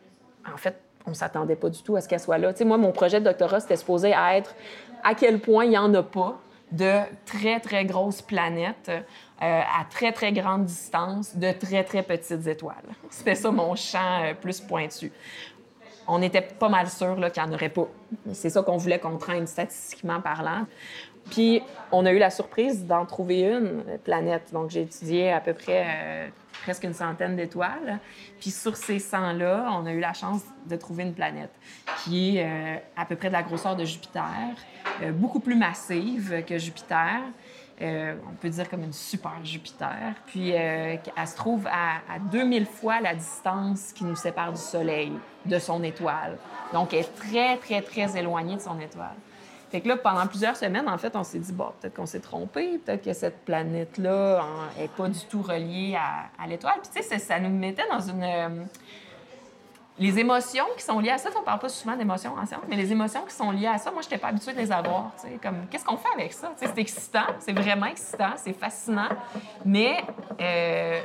en fait, on s'attendait pas du tout à ce qu'elle soit là. Tu sais, moi, mon projet de doctorat, c'était supposé être à quel point il n'y en a pas de très, très grosses planètes euh, à très, très grande distance de très, très petites étoiles. [LAUGHS] C'était ça mon champ euh, plus pointu. On était pas mal sûr qu'il n'y en aurait pas. C'est ça qu'on voulait contraindre statistiquement parlant. Puis, on a eu la surprise d'en trouver une planète. Donc, j'ai étudié à peu près euh, presque une centaine d'étoiles. Puis, sur ces 100-là, on a eu la chance de trouver une planète qui est euh, à peu près de la grosseur de Jupiter, euh, beaucoup plus massive que Jupiter. Euh, on peut dire comme une super Jupiter. Puis, elle se trouve à, à 2000 fois la distance qui nous sépare du Soleil, de son étoile. Donc, elle est très, très, très éloignée de son étoile. Fait que là, pendant plusieurs semaines, en fait, on s'est dit, bon, peut-être qu'on s'est trompé, peut-être que cette planète-là n'est pas du tout reliée à, l'étoile. Puis, tu sais, ça nous mettait dans une. Euh, les émotions qui sont liées à ça, on parle pas souvent d'émotions en science, mais les émotions qui sont liées à ça, moi, je n'étais pas habituée de les avoir. Comme, qu'est-ce qu'on fait avec ça? C'est excitant, c'est vraiment excitant, c'est fascinant, mais. Euh,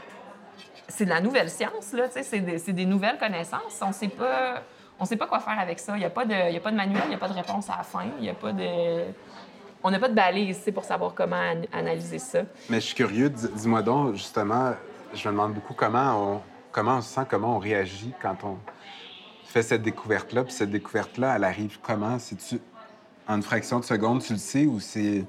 c'est de la nouvelle science, là, c'est des, des, nouvelles connaissances. On sait pas on ne sait pas quoi faire avec ça. Il n'y a, pas de, a pas de manuel, il n'y a pas de réponse à la fin, il n'y a pas de... On n'a pas de balise pour savoir comment an analyser ça. Mais je suis curieux, dis-moi donc, justement, je me demande beaucoup comment on, comment on se sent, comment on réagit quand on fait cette découverte-là. Puis cette découverte-là, elle arrive comment? C'est-tu en une fraction de seconde, tu le sais, ou c'est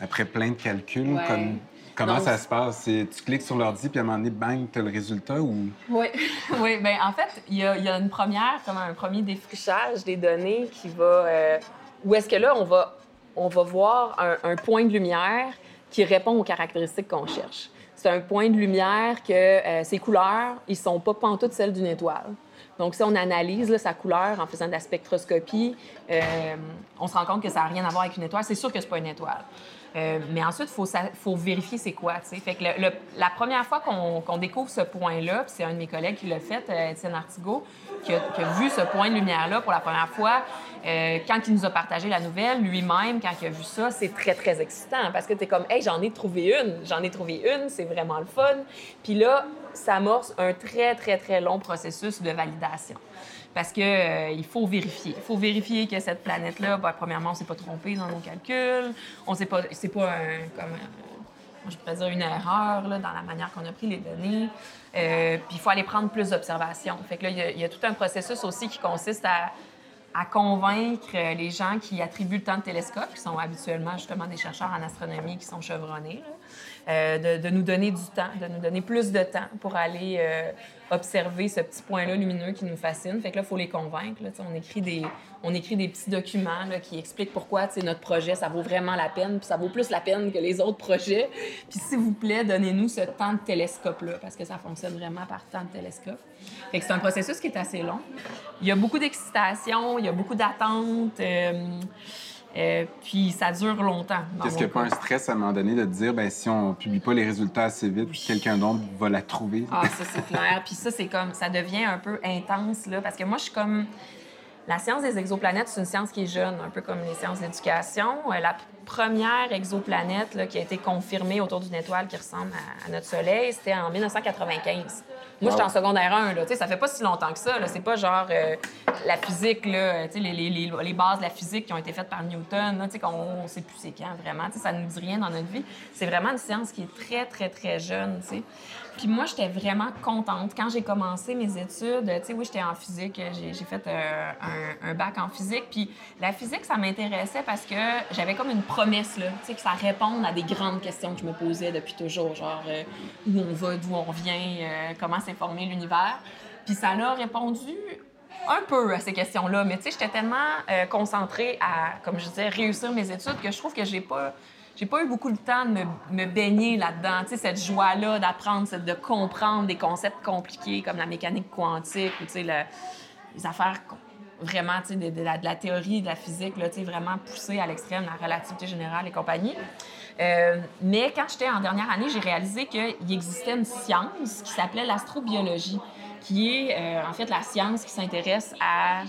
après plein de calculs? Ouais. Comme... Comment ça se passe? Tu cliques sur l'ordi, puis à un moment donné, bang, tu as le résultat ou... Oui, [LAUGHS] oui. Bien, en fait, il y, a, il y, a une première, comme un premier défrichage des données qui va. Euh, où est-ce que là, on va, on va voir un, un, point de lumière qui répond aux caractéristiques qu'on cherche. C'est un point de lumière que euh, ses couleurs, ils sont pas pantoutes celles d'une étoile. Donc, si on analyse sa couleur en faisant de la spectroscopie, euh, on se rend compte que ça n'a rien à voir avec une étoile. C'est sûr que ce n'est pas une étoile. Euh, mais ensuite, il faut, faut, vérifier c'est quoi. Fait que la première fois qu'on découvre ce point-là, c'est un de mes collègues qui l'a fait, euh, Étienne Artigot, qui a, vu ce point de lumière-là pour la première fois. Euh, quand il nous a partagé la nouvelle, lui-même, quand il a vu ça, c'est très, très excitant parce que tu es comme, hey, j'en ai trouvé une, j'en ai trouvé une, c'est vraiment le fun. Puis là, ça amorce un très, très, très long processus de validation parce qu'il euh, faut vérifier. Il faut vérifier que cette planète-là, ben, premièrement, on s'est pas trompé dans nos calculs, on sait pas, c'est pas un, comme, je pourrais dire une erreur là, dans la manière qu'on a pris les données. Euh, puis il faut aller prendre plus d'observations. Fait que là, il y, a, tout un processus aussi qui consiste à, convaincre les gens qui attribuent le temps de télescope, qui sont habituellement justement des chercheurs en astronomie qui sont chevronnés, euh, de, nous donner du temps, de nous donner plus de temps pour aller euh, observer ce petit point-là lumineux qui nous fascine. Fait que là, il faut les convaincre. on, écrit des, on écrit des petits documents qui expliquent pourquoi notre projet, ça vaut vraiment la peine, puis ça vaut plus la peine que les autres projets. Puis s'il vous plaît, donnez-nous ce temps de télescope-là, parce que ça fonctionne vraiment par temps de télescope. Fait que c'est un processus qui est assez long. Il y a beaucoup d'excitation, il y a beaucoup d'attentes. Euh, euh, puis ça dure longtemps. Qu'est-ce qu'il n'y a pas un stress à un moment donné de dire, ben si on publie pas les résultats assez vite, quelqu'un d'autre va la trouver? Ah, ça, c'est clair. puis ça, c'est comme, ça devient un peu intense, là, parce que moi, je suis comme. La science des exoplanètes, c'est une science qui est jeune, un peu comme les sciences d'éducation. Euh, la première exoplanète là, qui a été confirmée autour d'une étoile qui ressemble à notre Soleil, c'était en 1995. Moi, j'étais en secondaire 1, là. Ça fait pas si longtemps que ça. C'est pas genre euh, la physique, là, les, les, les, bases de la physique qui ont été faites par Newton, là, qu'on sait plus c'est quand, vraiment. Ça ne nous dit rien dans notre vie. C'est vraiment une science qui est très, très, très jeune, tu sais. Puis moi, j'étais vraiment contente. Quand j'ai commencé mes études, tu sais, oui, j'étais en physique, j'ai fait euh, un, un, bac en physique. Puis la physique, ça m'intéressait parce que j'avais comme une promesse, tu sais, que ça réponde à des grandes questions que je me posais depuis toujours, genre euh, où on va, d'où on vient, euh, comment s'informer l'univers. Puis ça l'a répondu un peu à ces questions-là, mais tu sais, j'étais tellement concentrée à, comme je disais, réussir mes études que je trouve que j'ai pas j'ai pas eu beaucoup de temps de me, baigner là-dedans. Tu sais, cette joie-là d'apprendre, de comprendre des concepts compliqués comme la mécanique quantique ou, tu sais, les affaires vraiment, tu sais, de, la, théorie, de la physique, là, vraiment poussée à l'extrême, la relativité générale et compagnie. Euh, mais quand j'étais en dernière année, j'ai réalisé qu'il existait une science qui s'appelait l'astrobiologie, qui est euh, en fait la science qui s'intéresse à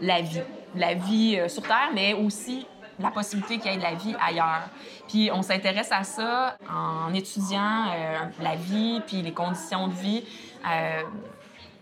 la vie. La vie euh, sur Terre, mais aussi la possibilité qu'il y ait de la vie ailleurs. Puis on s'intéresse à ça en étudiant la vie puis les conditions de vie.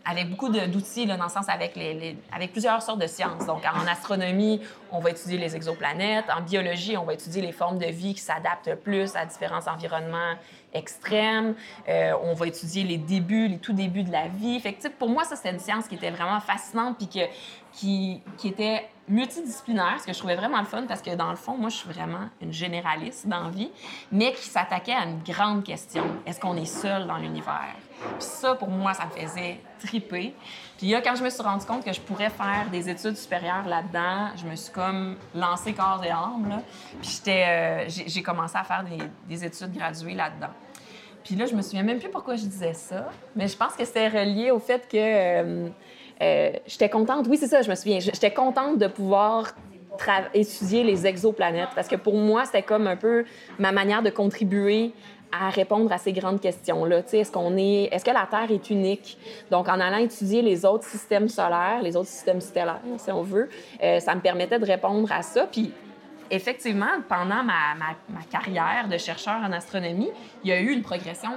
Avec beaucoup d'outils, dans le sens avec, les, avec plusieurs sortes de sciences. Donc, en astronomie, on va étudier les exoplanètes. En biologie, on va étudier les formes de vie qui s'adaptent plus à différents environnements extrêmes. Euh, on va étudier les débuts, les tout débuts de la vie. Fait que, pour moi, ça, c'était une science qui était vraiment fascinante puis que, qui, qui était multidisciplinaire, ce que je trouvais vraiment le fun parce que dans le fond, moi, je suis vraiment une généraliste dans la vie, mais qui s'attaquait à une grande question. Est-ce qu'on est seul dans l'univers? Puis ça, pour moi, ça me faisait triper. Puis là, quand je me suis rendu compte que je pourrais faire des études supérieures là-dedans, je me suis comme lancée corps et âme, là. Puis j'étais, euh, j'ai commencé à faire des, des études graduées là-dedans. Puis là, je me souviens même plus pourquoi je disais ça, mais je pense que c'était relié au fait que... Euh, euh, j'étais contente, oui, c'est ça, je me souviens. J'étais contente de pouvoir étudier les exoplanètes parce que pour moi, c'était comme un peu ma manière de contribuer à répondre à ces grandes questions-là. Est-ce qu'on est, est-ce que la Terre est unique? Donc, en allant étudier les autres systèmes solaires, les autres systèmes stellaires, si on veut, euh, ça me permettait de répondre à ça. Puis, effectivement, pendant ma, carrière de chercheur en astronomie, il y a eu une progression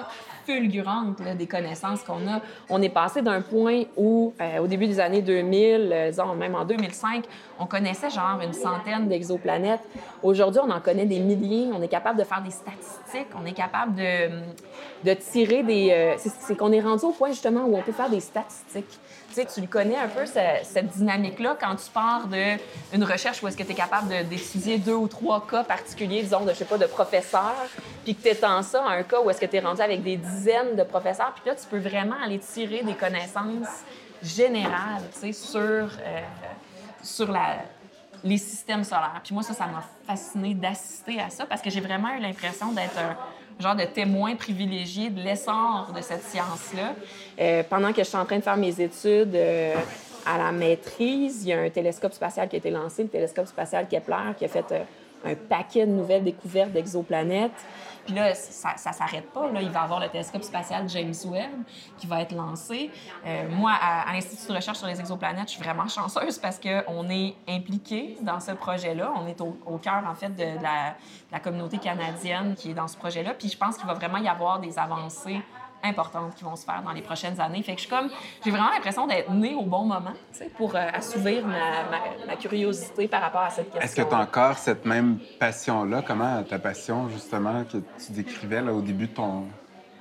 fulgurante des connaissances qu'on a. On est passé d'un point où, euh, au début des années 2000, euh, même en 2005, on connaissait genre une centaine d'exoplanètes. Aujourd'hui, on en connaît des milliers. On est capable de faire des statistiques. On est capable de, de tirer des... Euh, c'est qu'on est rendu au point justement où on peut faire des statistiques tu le connais un peu, cette, dynamique-là, quand tu pars d'une recherche où est-ce que tu es capable d'étudier deux ou trois cas particuliers, disons, de, je sais pas, de professeurs, puis que tu étends ça à un cas où est-ce que tu es rendu avec des dizaines de professeurs, puis là, tu peux vraiment aller tirer des connaissances générales, tu sais, sur, euh, sur la, les systèmes solaires. Puis moi, ça, ça m'a fasciné d'assister à ça parce que j'ai vraiment eu l'impression d'être un genre de témoin privilégié de l'essor de cette science-là. Euh, pendant que je suis en train de faire mes études euh, à la maîtrise, il y a un télescope spatial qui a été lancé, le télescope spatial Kepler, qui a fait euh, un paquet de nouvelles découvertes d'exoplanètes. Puis là, ça ne s'arrête pas. Là. Il va y avoir le télescope spatial James Webb qui va être lancé. Euh, moi, à, l'Institut de recherche sur les exoplanètes, je suis vraiment chanceuse parce qu'on est impliqué dans ce projet-là. On est au, cœur, en fait, de, la, de, la, communauté canadienne qui est dans ce projet-là. Puis je pense qu'il va vraiment y avoir des avancées importantes qui vont se faire dans les prochaines années. Fait que je comme, j'ai vraiment l'impression d'être née au bon moment, pour euh, assouvir ma, ma, curiosité par rapport à cette question. Est-ce que tu as encore cette même passion-là? Comment ta passion, justement, que tu décrivais là, au début de ton,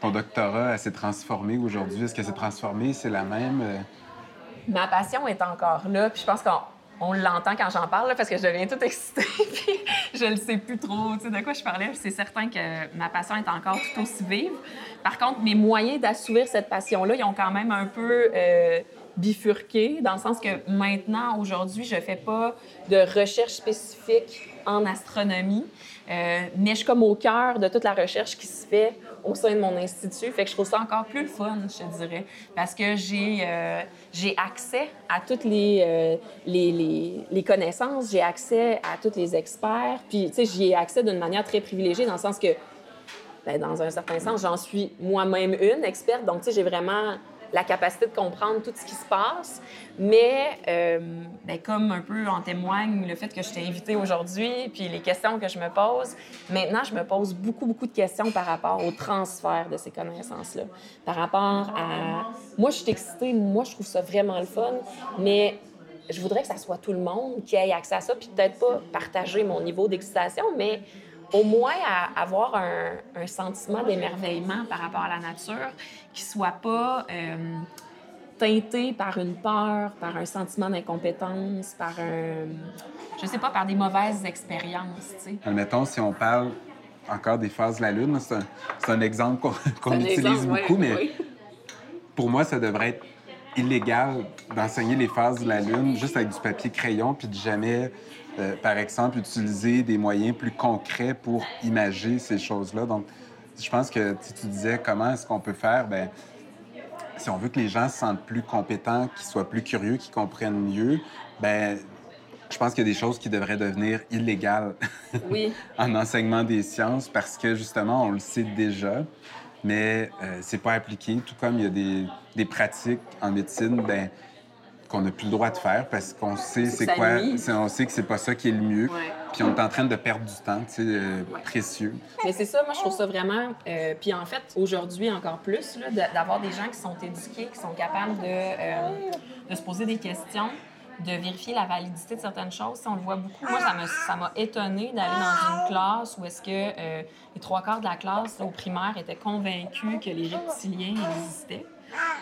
ton doctorat, s'est transformée aujourd'hui? Est-ce que c'est transformé? C'est la même? Euh? Ma passion est encore là, puis je pense qu'on on l'entend quand j'en parle, parce que je deviens toute excitée, [LAUGHS] puis je ne sais plus trop de quoi je parlais. C'est certain que ma passion est encore tout aussi vive. Par contre, mes moyens d'assouvir cette passion-là, ils ont quand même un peu euh, bifurqué, dans le sens que maintenant, aujourd'hui, je ne fais pas de recherche spécifique en astronomie, euh, mais je suis comme au cœur de toute la recherche qui se fait au sein de mon institut. Fait que je trouve ça encore plus fun, je dirais, parce que j'ai euh, accès à toutes les, euh, les, les, les, connaissances, j'ai accès à tous les experts, puis, tu sais, j'y ai accès d'une manière très privilégiée, dans le sens que, ben, dans un certain sens, j'en suis moi-même une experte, donc, tu sais, j'ai vraiment la capacité de comprendre tout ce qui se passe. Mais euh, ben, comme un peu en témoigne le fait que je t'ai invitée aujourd'hui, puis les questions que je me pose, maintenant, je me pose beaucoup, beaucoup de questions par rapport au transfert de ces connaissances-là. Par rapport à... Moi, je suis excitée, moi, je trouve ça vraiment le fun, mais je voudrais que ça soit tout le monde qui ait accès à ça, puis peut-être pas partager mon niveau d'excitation, mais au moins à avoir un, sentiment d'émerveillement par rapport à la nature qui soit pas euh, teinté par une peur, par un sentiment d'incompétence, par un, je sais pas, par des mauvaises expériences. Admettons, si on parle encore des phases de la Lune, c'est un, exemple qu'on utilise beaucoup, mais pour moi, ça devrait être illégal d'enseigner les phases de la Lune juste avec du papier crayon puis de jamais euh, par exemple, utiliser des moyens plus concrets pour imager ces choses-là. Donc, je pense que tu disais comment est-ce qu'on peut faire, ben si on veut que les gens se sentent plus compétents, qu'ils soient plus curieux, qu'ils comprennent mieux, ben je pense qu'il y a des choses qui devraient devenir illégales [LAUGHS] oui. en enseignement des sciences parce que justement, on le sait déjà, mais euh, c'est pas appliqué. Tout comme il y a des, des pratiques en médecine, ben qu'on n'a plus le droit de faire parce qu'on sait c'est quoi, on sait que c'est pas ça qui est le mieux. Puis on est en train de perdre du temps, tu sais, euh, précieux. Mais c'est ça, moi je trouve ça vraiment. Euh, puis en fait, aujourd'hui encore plus, d'avoir des gens qui sont éduqués, qui sont capables de, euh, de se poser des questions de vérifier la validité de certaines choses. Si on le voit beaucoup, moi, ça m'a étonné d'aller dans une classe où est-ce que les trois quarts de la classe au primaire étaient convaincus que les reptiliens existaient.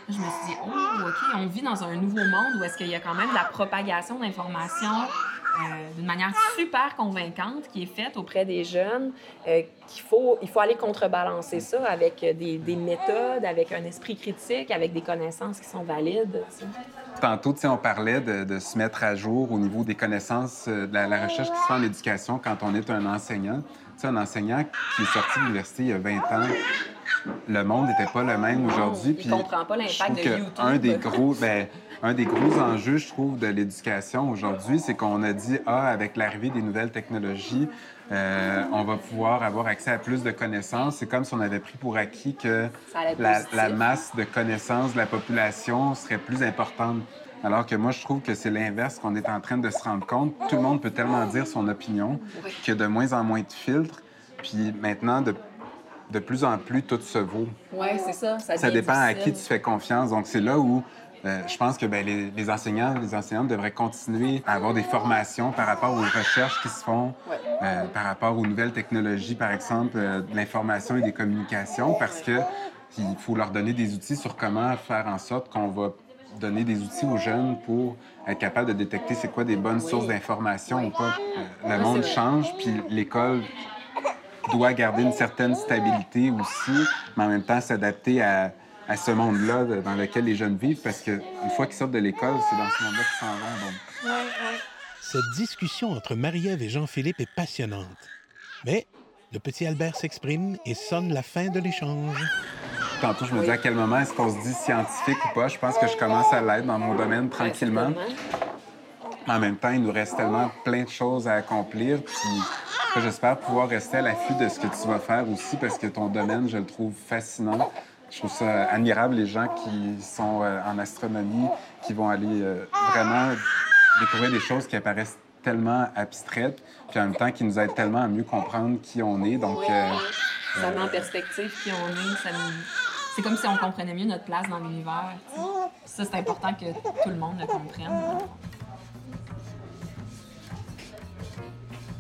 Je me suis dit, oh, OK, on vit dans un nouveau monde où est-ce qu'il y a quand même la propagation d'informations euh, d'une manière super convaincante qui est faite auprès des jeunes, euh, qu'il faut, il faut aller contrebalancer ça avec des, des, méthodes, avec un esprit critique, avec des connaissances qui sont valides. Tantôt, on parlait de, de, se mettre à jour au niveau des connaissances, euh, de la, recherche qui se fait en éducation quand on est un enseignant. sais, un enseignant qui est sorti de l'université il y a 20 ans, le monde n'était pas le même aujourd'hui. Ne comprend pas l'impact de YouTube. Un des gros, ben, un des gros enjeux, je trouve, de l'éducation aujourd'hui, c'est qu'on a dit, ah, avec l'arrivée des nouvelles technologies, euh, on va pouvoir avoir accès à plus de connaissances. C'est comme si on avait pris pour acquis que la, masse de connaissances de la population serait plus importante. Alors que moi, je trouve que c'est l'inverse qu'on est en train de se rendre compte. Tout le monde peut tellement dire son opinion qu'il y a de moins en moins de filtres. Puis maintenant, de de plus en plus, tout se vaut. Oui, c'est ça. Ça, dépend à qui tu fais confiance. Donc, c'est là où euh, je pense que ben, les, enseignants, les enseignantes devraient continuer à avoir des formations par rapport aux recherches qui se font, euh, par rapport aux nouvelles technologies, par exemple, euh, de l'information et des communications, parce que il faut leur donner des outils sur comment faire en sorte qu'on va donner des outils aux jeunes pour être capable de détecter c'est quoi des bonnes sources d'information ou pas. le monde change, puis l'école doit garder une certaine stabilité aussi, mais en même temps s'adapter à, à, ce monde-là dans lequel les jeunes vivent, parce qu'une fois qu'ils sortent de l'école, c'est dans ce monde-là qu'ils s'en vont. Cette discussion entre Marie-Ève et Jean-Philippe est passionnante. Mais Le petit Albert s'exprime et sonne la fin de l'échange. Tantôt, je me dis à quel moment est-ce qu'on se dit scientifique ou pas. Je pense que je commence à l'être dans mon domaine tranquillement. En même temps, il nous reste tellement plein de choses à accomplir. Puis j'espère pouvoir rester à l'affût de ce que tu vas faire aussi parce que ton domaine, je le trouve fascinant. Je trouve ça admirable, les gens qui sont euh, en astronomie, qui vont aller euh, vraiment découvrir des choses qui apparaissent tellement abstraites, puis en même temps qui nous aident tellement à mieux comprendre qui on est. Donc, euh, ça met en perspective qui on est. Ça nous... C'est comme si on comprenait mieux notre place dans l'univers. Ça, c'est important que tout le monde le comprenne.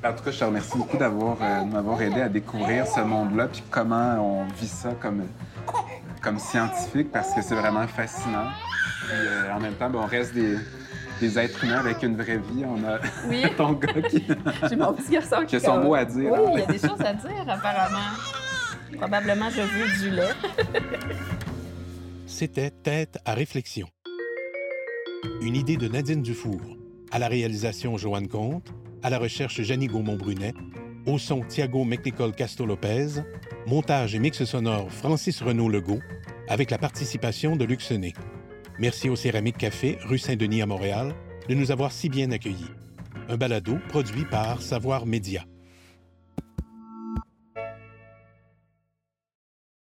En tout cas, je te remercie beaucoup d'avoir euh, m'avoir aidé à découvrir ce monde-là, puis comment on vit ça comme, comme scientifique, parce que c'est vraiment fascinant. Puis, euh, en même temps, ben, on reste des, des êtres humains avec une vraie vie. On a Oui. [LAUGHS] ton gars qui, [LAUGHS] J'ai mon petit garçon qui a son mot à dire. Oui, il y a des choses à dire, apparemment. Probablement, je veux du lait. C'était Tête à réflexion. Une idée de Nadine Dufour. À la réalisation, Joanne Comte. À la recherche, Jenny Gaumont-Brunet. Au son, Thiago McNicol Casto-Lopez. Montage et mix sonore, Francis Renaud-Legault. Avec la participation de Luc Sené. Merci au Céramique Café, rue Saint-Denis à Montréal, de nous avoir si bien accueillis. Un balado produit par Savoir Média.